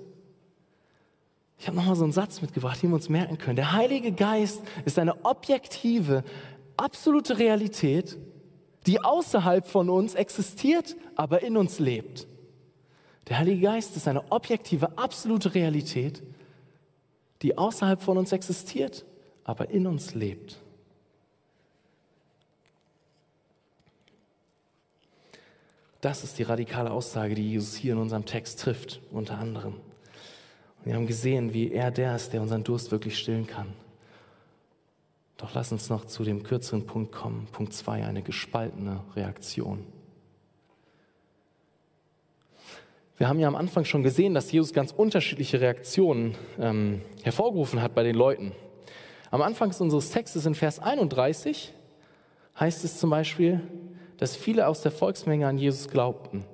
Ich habe nochmal so einen Satz mitgebracht, den wir uns merken können. Der Heilige Geist ist eine objektive, absolute Realität, die außerhalb von uns existiert, aber in uns lebt. Der Heilige Geist ist eine objektive, absolute Realität, die außerhalb von uns existiert, aber in uns lebt. Das ist die radikale Aussage, die Jesus hier in unserem Text trifft, unter anderem. Wir haben gesehen, wie er der ist, der unseren Durst wirklich stillen kann. Doch lass uns noch zu dem kürzeren Punkt kommen. Punkt zwei, eine gespaltene Reaktion. Wir haben ja am Anfang schon gesehen, dass Jesus ganz unterschiedliche Reaktionen ähm, hervorgerufen hat bei den Leuten. Am Anfang unseres Textes in Vers 31 heißt es zum Beispiel, dass viele aus der Volksmenge an Jesus glaubten.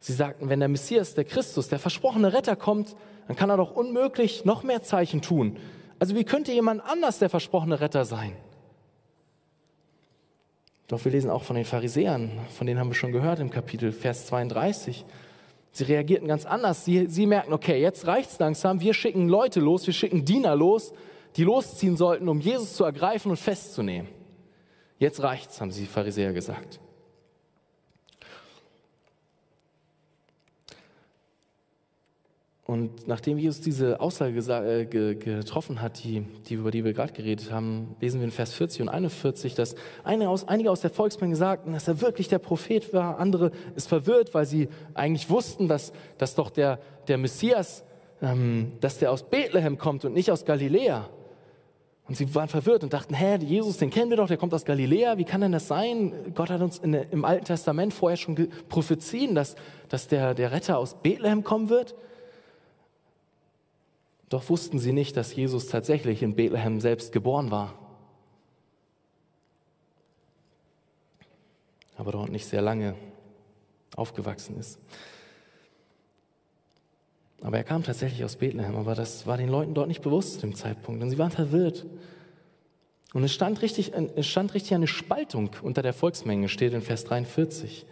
Sie sagten, wenn der Messias, der Christus, der versprochene Retter kommt, dann kann er doch unmöglich noch mehr Zeichen tun. Also wie könnte jemand anders der versprochene Retter sein? Doch wir lesen auch von den Pharisäern, von denen haben wir schon gehört im Kapitel Vers 32. Sie reagierten ganz anders. Sie, sie merken, okay, jetzt reicht's langsam. Wir schicken Leute los, wir schicken Diener los, die losziehen sollten, um Jesus zu ergreifen und festzunehmen. Jetzt reicht's, haben sie Pharisäer gesagt. Und nachdem Jesus diese Aussage äh, getroffen hat, die, die, über die wir gerade geredet haben, lesen wir in Vers 40 und 41, dass einige aus, einige aus der Volksmenge sagten, dass er wirklich der Prophet war. Andere ist verwirrt, weil sie eigentlich wussten, dass, dass doch der, der Messias, ähm, dass der aus Bethlehem kommt und nicht aus Galiläa. Und sie waren verwirrt und dachten, hä, Jesus, den kennen wir doch, der kommt aus Galiläa, wie kann denn das sein? Gott hat uns der, im Alten Testament vorher schon prophezieren, dass, dass der, der Retter aus Bethlehem kommen wird. Doch wussten sie nicht, dass Jesus tatsächlich in Bethlehem selbst geboren war. Aber dort nicht sehr lange aufgewachsen ist. Aber er kam tatsächlich aus Bethlehem, aber das war den Leuten dort nicht bewusst zu dem Zeitpunkt, denn sie waren verwirrt. Und es stand richtig, es stand richtig eine Spaltung unter der Volksmenge, steht in Vers 43.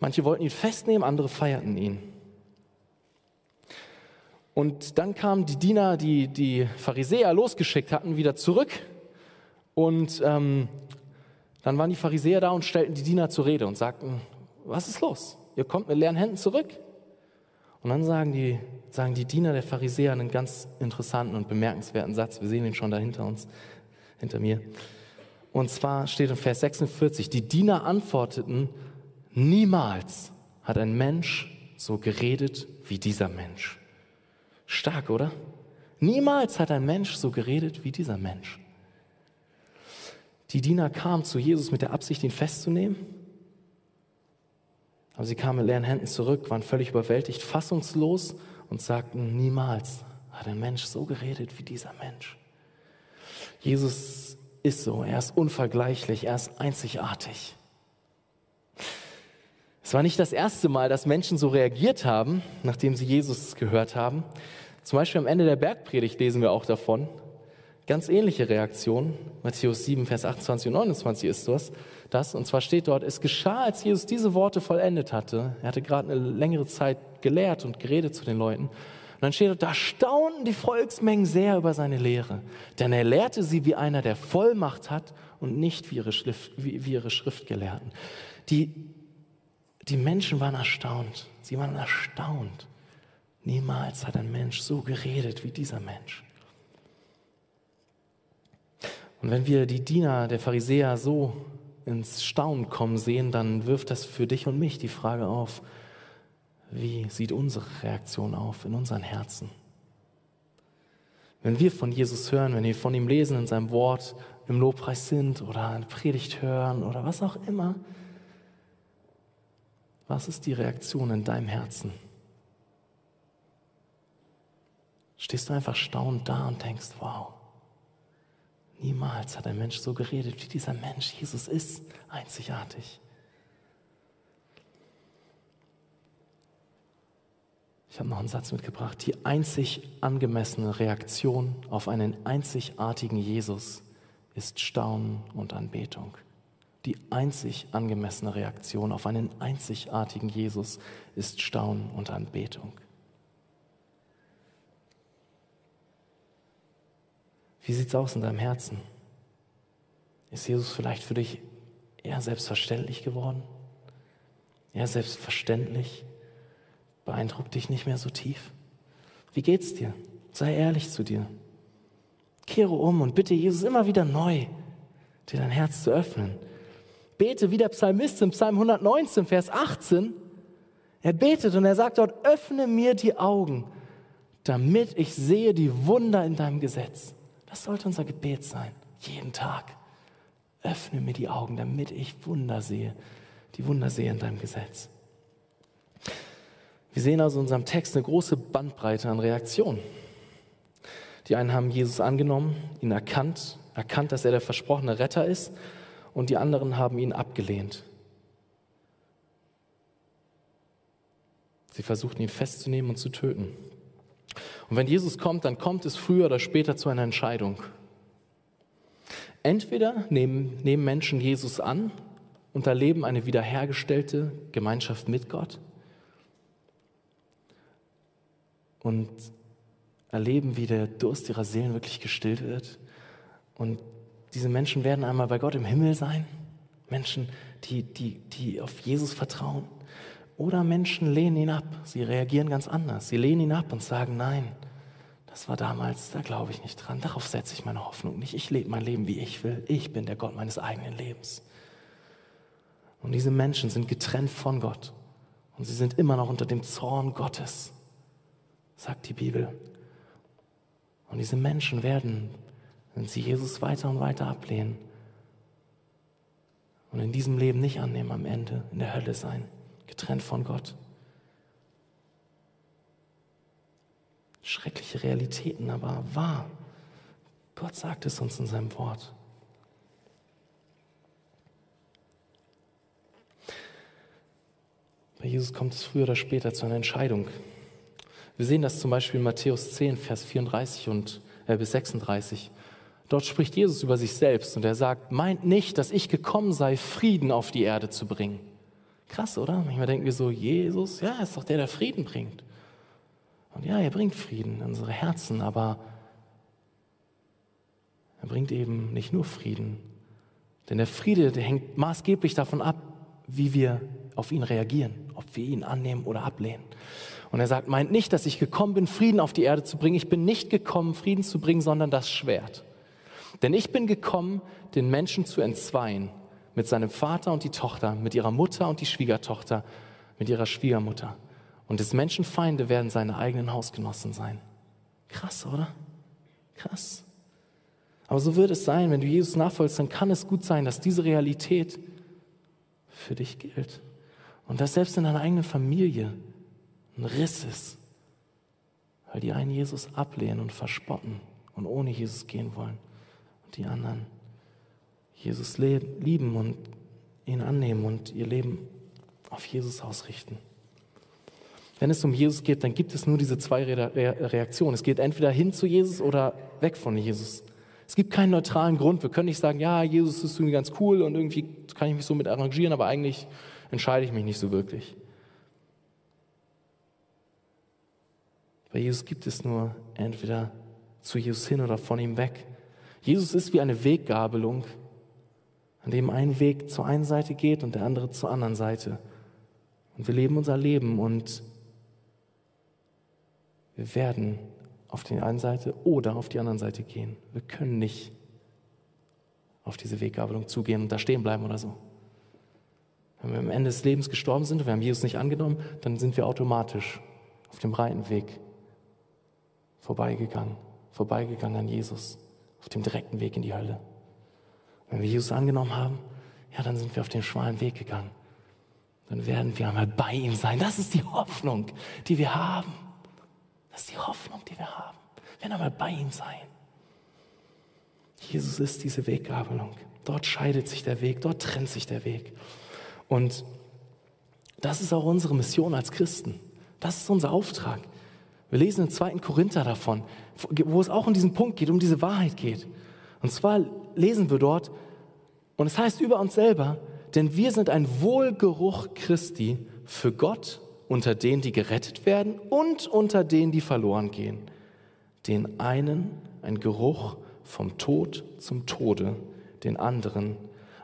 Manche wollten ihn festnehmen, andere feierten ihn. Und dann kamen die Diener, die die Pharisäer losgeschickt hatten, wieder zurück. Und ähm, dann waren die Pharisäer da und stellten die Diener zur Rede und sagten, was ist los? Ihr kommt mit leeren Händen zurück. Und dann sagen die, sagen die Diener der Pharisäer einen ganz interessanten und bemerkenswerten Satz. Wir sehen ihn schon da hinter uns, hinter mir. Und zwar steht in Vers 46, die Diener antworteten, niemals hat ein Mensch so geredet wie dieser Mensch. Stark, oder? Niemals hat ein Mensch so geredet wie dieser Mensch. Die Diener kamen zu Jesus mit der Absicht, ihn festzunehmen. Aber sie kamen mit leeren Händen zurück, waren völlig überwältigt, fassungslos und sagten, niemals hat ein Mensch so geredet wie dieser Mensch. Jesus ist so, er ist unvergleichlich, er ist einzigartig. Es war nicht das erste Mal, dass Menschen so reagiert haben, nachdem sie Jesus gehört haben. Zum Beispiel am Ende der Bergpredigt lesen wir auch davon. Ganz ähnliche Reaktion. Matthäus 7, Vers 28 und 29 ist das. das. Und zwar steht dort, es geschah, als Jesus diese Worte vollendet hatte. Er hatte gerade eine längere Zeit gelehrt und geredet zu den Leuten. Und dann steht dort, da staunten die Volksmengen sehr über seine Lehre. Denn er lehrte sie wie einer, der Vollmacht hat und nicht wie ihre, Schrift, wie, wie ihre Schriftgelehrten. Die die Menschen waren erstaunt. Sie waren erstaunt. Niemals hat ein Mensch so geredet wie dieser Mensch. Und wenn wir die Diener der Pharisäer so ins Staunen kommen sehen, dann wirft das für dich und mich die Frage auf, wie sieht unsere Reaktion auf in unseren Herzen? Wenn wir von Jesus hören, wenn wir von ihm lesen in seinem Wort, im Lobpreis sind oder eine Predigt hören oder was auch immer, was ist die Reaktion in deinem Herzen? Stehst du einfach staunend da und denkst, wow, niemals hat ein Mensch so geredet wie dieser Mensch. Jesus ist einzigartig. Ich habe noch einen Satz mitgebracht. Die einzig angemessene Reaktion auf einen einzigartigen Jesus ist Staunen und Anbetung die einzig angemessene Reaktion auf einen einzigartigen Jesus ist Staunen und Anbetung. Wie sieht es aus in deinem Herzen? Ist Jesus vielleicht für dich eher selbstverständlich geworden? Eher selbstverständlich? Beeindruckt dich nicht mehr so tief? Wie geht's dir? Sei ehrlich zu dir. Kehre um und bitte Jesus immer wieder neu, dir dein Herz zu öffnen bete wie der Psalmist im Psalm 119, Vers 18. Er betet und er sagt dort, öffne mir die Augen, damit ich sehe die Wunder in deinem Gesetz. Das sollte unser Gebet sein, jeden Tag. Öffne mir die Augen, damit ich Wunder sehe, die Wunder sehe in deinem Gesetz. Wir sehen also in unserem Text eine große Bandbreite an Reaktionen. Die einen haben Jesus angenommen, ihn erkannt, erkannt, dass er der versprochene Retter ist und die anderen haben ihn abgelehnt. Sie versuchten ihn festzunehmen und zu töten. Und wenn Jesus kommt, dann kommt es früher oder später zu einer Entscheidung. Entweder nehmen, nehmen Menschen Jesus an und erleben eine wiederhergestellte Gemeinschaft mit Gott und erleben, wie der Durst ihrer Seelen wirklich gestillt wird und diese Menschen werden einmal bei Gott im Himmel sein. Menschen, die, die, die auf Jesus vertrauen. Oder Menschen lehnen ihn ab. Sie reagieren ganz anders. Sie lehnen ihn ab und sagen, nein, das war damals, da glaube ich nicht dran. Darauf setze ich meine Hoffnung nicht. Ich lebe mein Leben, wie ich will. Ich bin der Gott meines eigenen Lebens. Und diese Menschen sind getrennt von Gott. Und sie sind immer noch unter dem Zorn Gottes, sagt die Bibel. Und diese Menschen werden wenn sie Jesus weiter und weiter ablehnen und in diesem Leben nicht annehmen, am Ende in der Hölle sein, getrennt von Gott. Schreckliche Realitäten, aber wahr. Gott sagt es uns in seinem Wort. Bei Jesus kommt es früher oder später zu einer Entscheidung. Wir sehen das zum Beispiel in Matthäus 10, Vers 34 und, äh, bis 36. Dort spricht Jesus über sich selbst und er sagt, meint nicht, dass ich gekommen sei, Frieden auf die Erde zu bringen. Krass, oder? Manchmal denken wir so, Jesus, ja, ist doch der, der Frieden bringt. Und ja, er bringt Frieden in unsere Herzen, aber er bringt eben nicht nur Frieden. Denn der Friede, der hängt maßgeblich davon ab, wie wir auf ihn reagieren, ob wir ihn annehmen oder ablehnen. Und er sagt, meint nicht, dass ich gekommen bin, Frieden auf die Erde zu bringen. Ich bin nicht gekommen, Frieden zu bringen, sondern das Schwert. Denn ich bin gekommen, den Menschen zu entzweien mit seinem Vater und die Tochter, mit ihrer Mutter und die Schwiegertochter, mit ihrer Schwiegermutter. Und des Menschen Feinde werden seine eigenen Hausgenossen sein. Krass, oder? Krass. Aber so wird es sein, wenn du Jesus nachfolgst, dann kann es gut sein, dass diese Realität für dich gilt. Und dass selbst in deiner eigenen Familie ein Riss ist, weil die einen Jesus ablehnen und verspotten und ohne Jesus gehen wollen die anderen Jesus lieben und ihn annehmen und ihr Leben auf Jesus ausrichten. Wenn es um Jesus geht, dann gibt es nur diese zwei Reaktionen. Es geht entweder hin zu Jesus oder weg von Jesus. Es gibt keinen neutralen Grund. Wir können nicht sagen, ja, Jesus ist irgendwie ganz cool und irgendwie kann ich mich so mit arrangieren, aber eigentlich entscheide ich mich nicht so wirklich. Bei Jesus gibt es nur entweder zu Jesus hin oder von ihm weg. Jesus ist wie eine Weggabelung, an dem ein Weg zur einen Seite geht und der andere zur anderen Seite. Und wir leben unser Leben und wir werden auf die eine Seite oder auf die andere Seite gehen. Wir können nicht auf diese Weggabelung zugehen und da stehen bleiben oder so. Wenn wir am Ende des Lebens gestorben sind und wir haben Jesus nicht angenommen, dann sind wir automatisch auf dem breiten Weg vorbeigegangen, vorbeigegangen an Jesus, auf dem direkten Weg in die Hölle. Wenn wir Jesus angenommen haben, ja, dann sind wir auf den schmalen Weg gegangen. Dann werden wir einmal bei ihm sein. Das ist die Hoffnung, die wir haben. Das ist die Hoffnung, die wir haben. Wir werden einmal bei ihm sein. Jesus ist diese Weggabelung. Dort scheidet sich der Weg, dort trennt sich der Weg. Und das ist auch unsere Mission als Christen. Das ist unser Auftrag. Wir lesen im zweiten Korinther davon, wo es auch um diesen Punkt geht, um diese Wahrheit geht. Und zwar lesen wir dort, und es heißt über uns selber, denn wir sind ein Wohlgeruch Christi für Gott unter denen, die gerettet werden und unter denen, die verloren gehen. Den einen ein Geruch vom Tod zum Tode, den anderen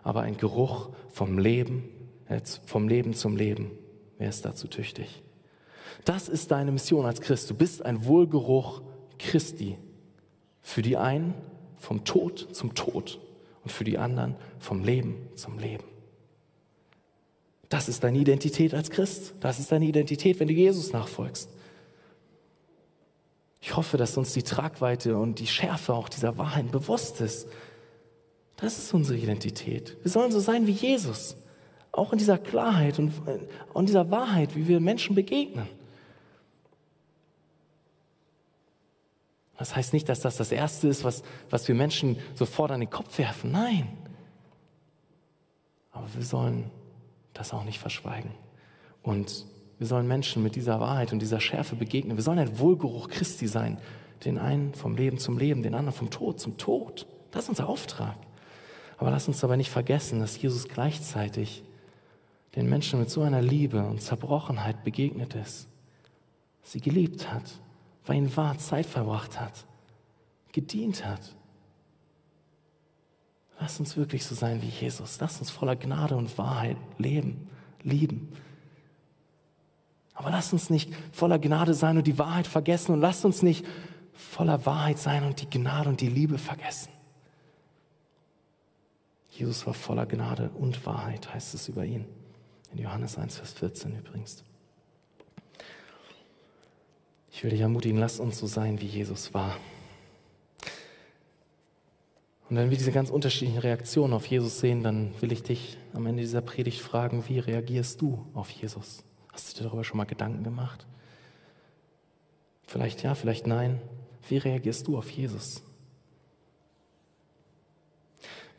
aber ein Geruch vom Leben, äh, vom Leben zum Leben. Wer ist dazu tüchtig? Das ist deine Mission als Christ. Du bist ein Wohlgeruch Christi. Für die einen vom Tod zum Tod und für die anderen vom Leben zum Leben. Das ist deine Identität als Christ. Das ist deine Identität, wenn du Jesus nachfolgst. Ich hoffe, dass uns die Tragweite und die Schärfe auch dieser Wahrheit bewusst ist. Das ist unsere Identität. Wir sollen so sein wie Jesus. Auch in dieser Klarheit und in dieser Wahrheit, wie wir Menschen begegnen. Das heißt nicht, dass das das Erste ist, was, was wir Menschen sofort an den Kopf werfen. Nein. Aber wir sollen das auch nicht verschweigen. Und wir sollen Menschen mit dieser Wahrheit und dieser Schärfe begegnen. Wir sollen ein Wohlgeruch Christi sein. Den einen vom Leben zum Leben, den anderen vom Tod zum Tod. Das ist unser Auftrag. Aber lass uns dabei nicht vergessen, dass Jesus gleichzeitig den Menschen mit so einer Liebe und Zerbrochenheit begegnet ist. Sie geliebt hat, weil ihn wahr Zeit verbracht hat, gedient hat. Lass uns wirklich so sein wie Jesus. Lass uns voller Gnade und Wahrheit leben, lieben. Aber lass uns nicht voller Gnade sein und die Wahrheit vergessen und lass uns nicht voller Wahrheit sein und die Gnade und die Liebe vergessen. Jesus war voller Gnade und Wahrheit, heißt es über ihn. In Johannes 1, Vers 14 übrigens. Ich will dich ermutigen, lass uns so sein, wie Jesus war. Und wenn wir diese ganz unterschiedlichen Reaktionen auf Jesus sehen, dann will ich dich am Ende dieser Predigt fragen, wie reagierst du auf Jesus? Hast du dir darüber schon mal Gedanken gemacht? Vielleicht ja, vielleicht nein. Wie reagierst du auf Jesus?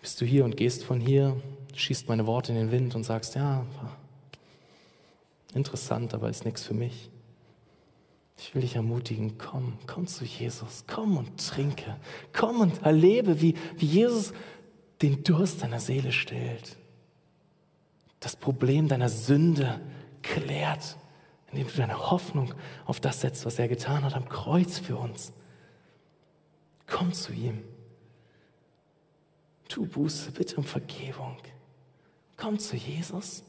Bist du hier und gehst von hier, schießt meine Worte in den Wind und sagst, ja, interessant, aber ist nichts für mich. Ich will dich ermutigen, komm, komm zu Jesus, komm und trinke, komm und erlebe, wie, wie Jesus den Durst deiner Seele stillt, das Problem deiner Sünde klärt, indem du deine Hoffnung auf das setzt, was er getan hat am Kreuz für uns. Komm zu ihm. Tu Buße, bitte um Vergebung. Komm zu Jesus.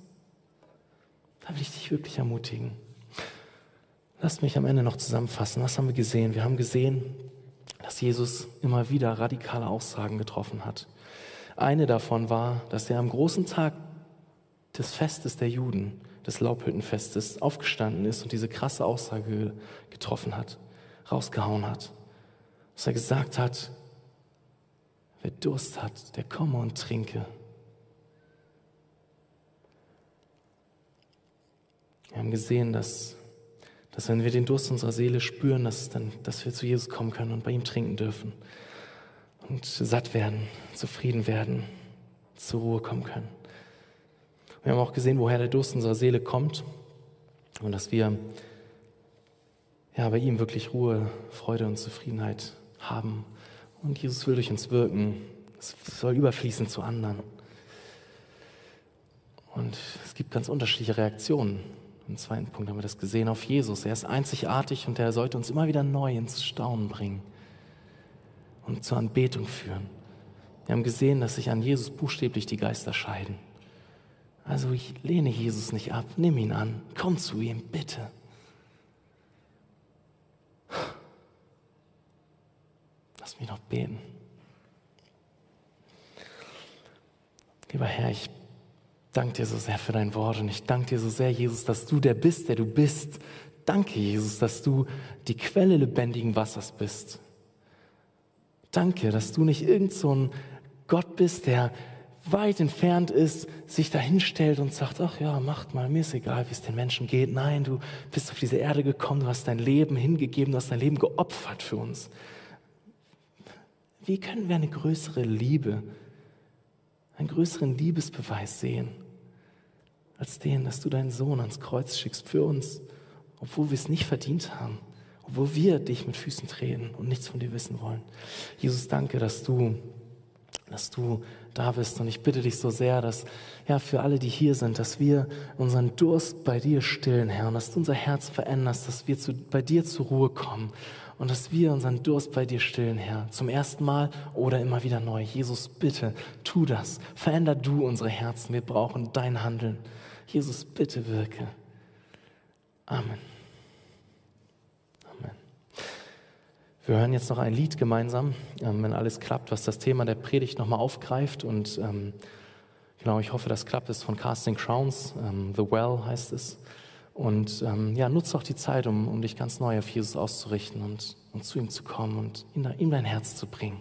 Da will ich dich wirklich ermutigen. Lasst mich am Ende noch zusammenfassen. Was haben wir gesehen? Wir haben gesehen, dass Jesus immer wieder radikale Aussagen getroffen hat. Eine davon war, dass er am großen Tag des Festes der Juden, des Laubhüttenfestes, aufgestanden ist und diese krasse Aussage getroffen hat, rausgehauen hat. Dass er gesagt hat, wer Durst hat, der komme und trinke. Wir haben gesehen, dass dass wenn wir den Durst unserer Seele spüren, dass, dann, dass wir zu Jesus kommen können und bei ihm trinken dürfen und satt werden, zufrieden werden, zur Ruhe kommen können. Wir haben auch gesehen, woher der Durst unserer Seele kommt und dass wir ja, bei ihm wirklich Ruhe, Freude und Zufriedenheit haben. Und Jesus will durch uns wirken. Es soll überfließen zu anderen. Und es gibt ganz unterschiedliche Reaktionen im zweiten Punkt haben wir das gesehen auf Jesus. Er ist einzigartig und er sollte uns immer wieder neu ins Staunen bringen und zur Anbetung führen. Wir haben gesehen, dass sich an Jesus buchstäblich die Geister scheiden. Also ich lehne Jesus nicht ab, nimm ihn an, komm zu ihm, bitte. Lass mich noch beten. Lieber Herr, ich danke dir so sehr für dein Wort und ich danke dir so sehr, Jesus, dass du der bist, der du bist. Danke, Jesus, dass du die Quelle lebendigen Wassers bist. Danke, dass du nicht irgend so ein Gott bist, der weit entfernt ist, sich dahinstellt und sagt, ach ja, macht mal, mir ist egal, wie es den Menschen geht. Nein, du bist auf diese Erde gekommen, du hast dein Leben hingegeben, du hast dein Leben geopfert für uns. Wie können wir eine größere Liebe, einen größeren Liebesbeweis sehen? Als den, dass du deinen Sohn ans Kreuz schickst für uns, obwohl wir es nicht verdient haben, obwohl wir dich mit Füßen treten und nichts von dir wissen wollen. Jesus, danke, dass du, dass du da bist und ich bitte dich so sehr, dass ja für alle, die hier sind, dass wir unseren Durst bei dir stillen, Herr, und dass du unser Herz veränderst, dass wir zu, bei dir zur Ruhe kommen und dass wir unseren Durst bei dir stillen, Herr, zum ersten Mal oder immer wieder neu. Jesus, bitte, tu das. Veränder du unsere Herzen. Wir brauchen dein Handeln. Jesus, bitte wirke. Amen. Amen. Wir hören jetzt noch ein Lied gemeinsam, ähm, wenn alles klappt, was das Thema der Predigt nochmal aufgreift. Und ähm, genau, ich hoffe, das klappt. Es ist von Casting Crowns. Ähm, The Well heißt es. Und ähm, ja, nutze auch die Zeit, um, um dich ganz neu auf Jesus auszurichten und, und zu ihm zu kommen und ihm, ihm dein Herz zu bringen.